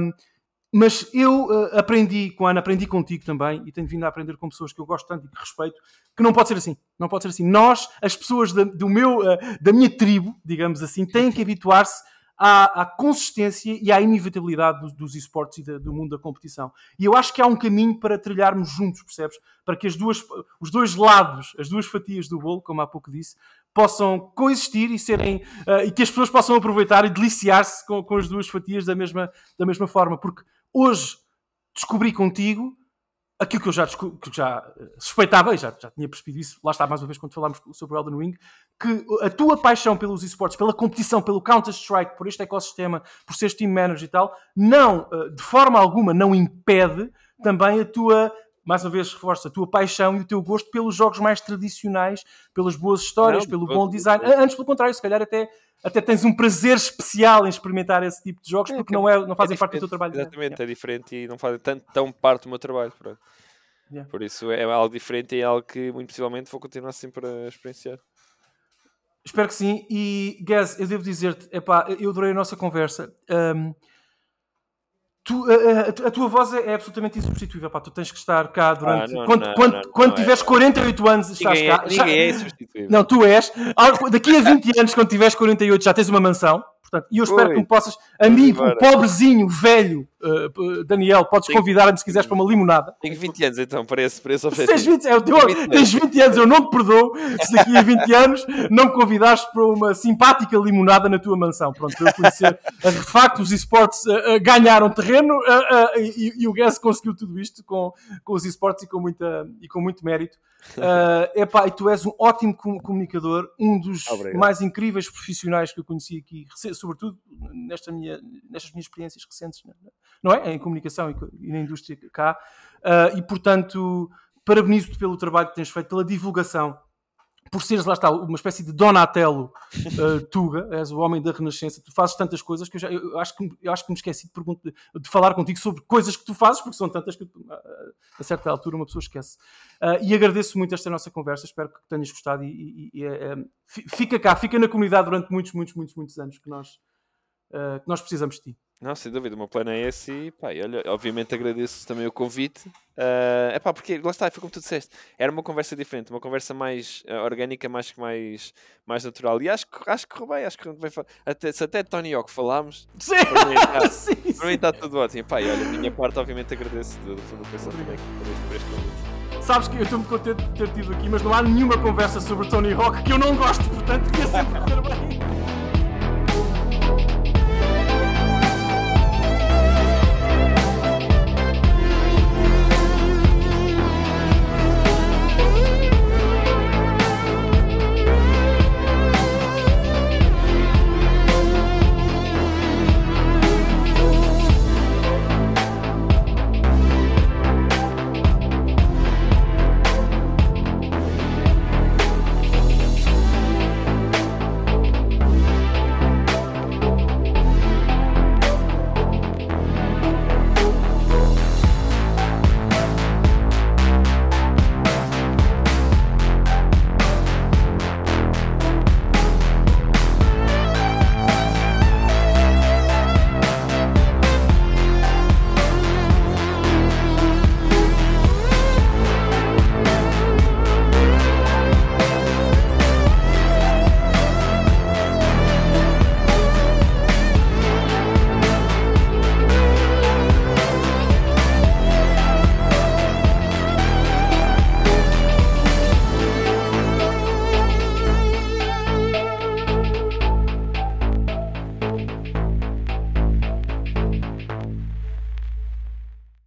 Um, mas eu uh, aprendi com a Ana, aprendi contigo também, e tenho vindo a aprender com pessoas que eu gosto tanto e que respeito, que não pode ser assim. Não pode ser assim. Nós, as pessoas da, do meu, uh, da minha tribo, digamos assim, têm que habituar-se à, à consistência e à inevitabilidade dos, dos esportes e da, do mundo da competição. E eu acho que há um caminho para trilharmos juntos, percebes? Para que as duas, os dois lados, as duas fatias do bolo, como há pouco disse, possam coexistir e serem uh, e que as pessoas possam aproveitar e deliciar-se com, com as duas fatias da mesma, da mesma forma. Porque hoje descobri contigo aquilo que eu já, que já eh, suspeitava, e já, já tinha percebido isso, lá está mais uma vez quando falámos sobre o Elden Ring, que a tua paixão pelos esportes, pela competição, pelo Counter-Strike, por este ecossistema, por seres team manager e tal, não, eh, de forma alguma, não impede também a tua mais uma vez reforça a tua paixão e o teu gosto pelos jogos mais tradicionais, pelas boas histórias, não, pelo bom design. Antes, pelo contrário, se calhar até, até tens um prazer especial em experimentar esse tipo de jogos é, porque é, não, é, não fazem é parte do teu trabalho. Exatamente, é. é diferente e não fazem tanto, tão parte do meu trabalho. Yeah. Por isso é algo diferente e é algo que muito possivelmente vou continuar sempre a experienciar. Espero que sim. E, Gaz, eu devo dizer-te, eu adorei a nossa conversa. Um, Tu, a, a, a, tua voz é, é absolutamente insubstituível. Pá. Tu tens que estar cá durante. Ah, não, quando, não, quando, não, quando tiveres é. 48 anos, estás ninguém cá. É, ninguém é insubstituível. Não, tu és. Daqui a 20 anos, quando tiveres 48, já tens uma mansão. Portanto, e eu espero Oi. que me possas, a mim, o pobrezinho, velho uh, Daniel, podes convidar-me se quiseres para uma limonada. Tenho 20 anos então, para esse, para esse objetivo. Tens 20, é, teu, 20 tens 20 anos, eu não te perdoo se daqui a 20 anos não me convidares para uma simpática limonada na tua mansão. Pronto, para eu conhecer. De facto, os esportes uh, uh, ganharam terreno e, e, o Guess conseguiu tudo isto com, com os esportes e com, muita, e com muito mérito. Uh, epá, e tu és um ótimo comunicador, um dos Obrigado. mais incríveis profissionais que eu conheci aqui, sobretudo nesta minha, nestas minhas experiências recentes, não é? Em comunicação e, na indústria cá. Uh, e portanto, parabenizo-te pelo trabalho que tens feito, pela divulgação por seres, lá está, uma espécie de Donatello uh, Tuga, és o homem da Renascença, tu fazes tantas coisas que eu, já, eu, acho, que, eu acho que me esqueci de, de, de, falar contigo sobre coisas que tu fazes, porque são tantas que a certa altura uma pessoa esquece. Uh, e agradeço muito esta nossa conversa, espero que tenhas gostado e, e, e fica cá, fica na comunidade durante muitos, muitos, muitos, muitos anos que nós, uh, que nós precisamos de ti. Não, sem dúvida, o meu plano é esse e pá, olha, obviamente agradeço também o convite. Uh, epá, porque lá está, foi como tu disseste, era uma conversa diferente, uma conversa mais uh, orgânica, mais, mais, mais natural. E acho, acho que roubei, acho que bem, até, se até Tony Hawk falámos, sim. para mim está, sim, para mim está tudo ótimo. Pá, e olha, a minha parte, obviamente, agradeço do, do fundo do coração também por este, por este convite. Sabes que eu estou muito contente de ter tido aqui, mas não há nenhuma conversa sobre Tony Hawk que eu não gosto, portanto, ia sempre correr bem.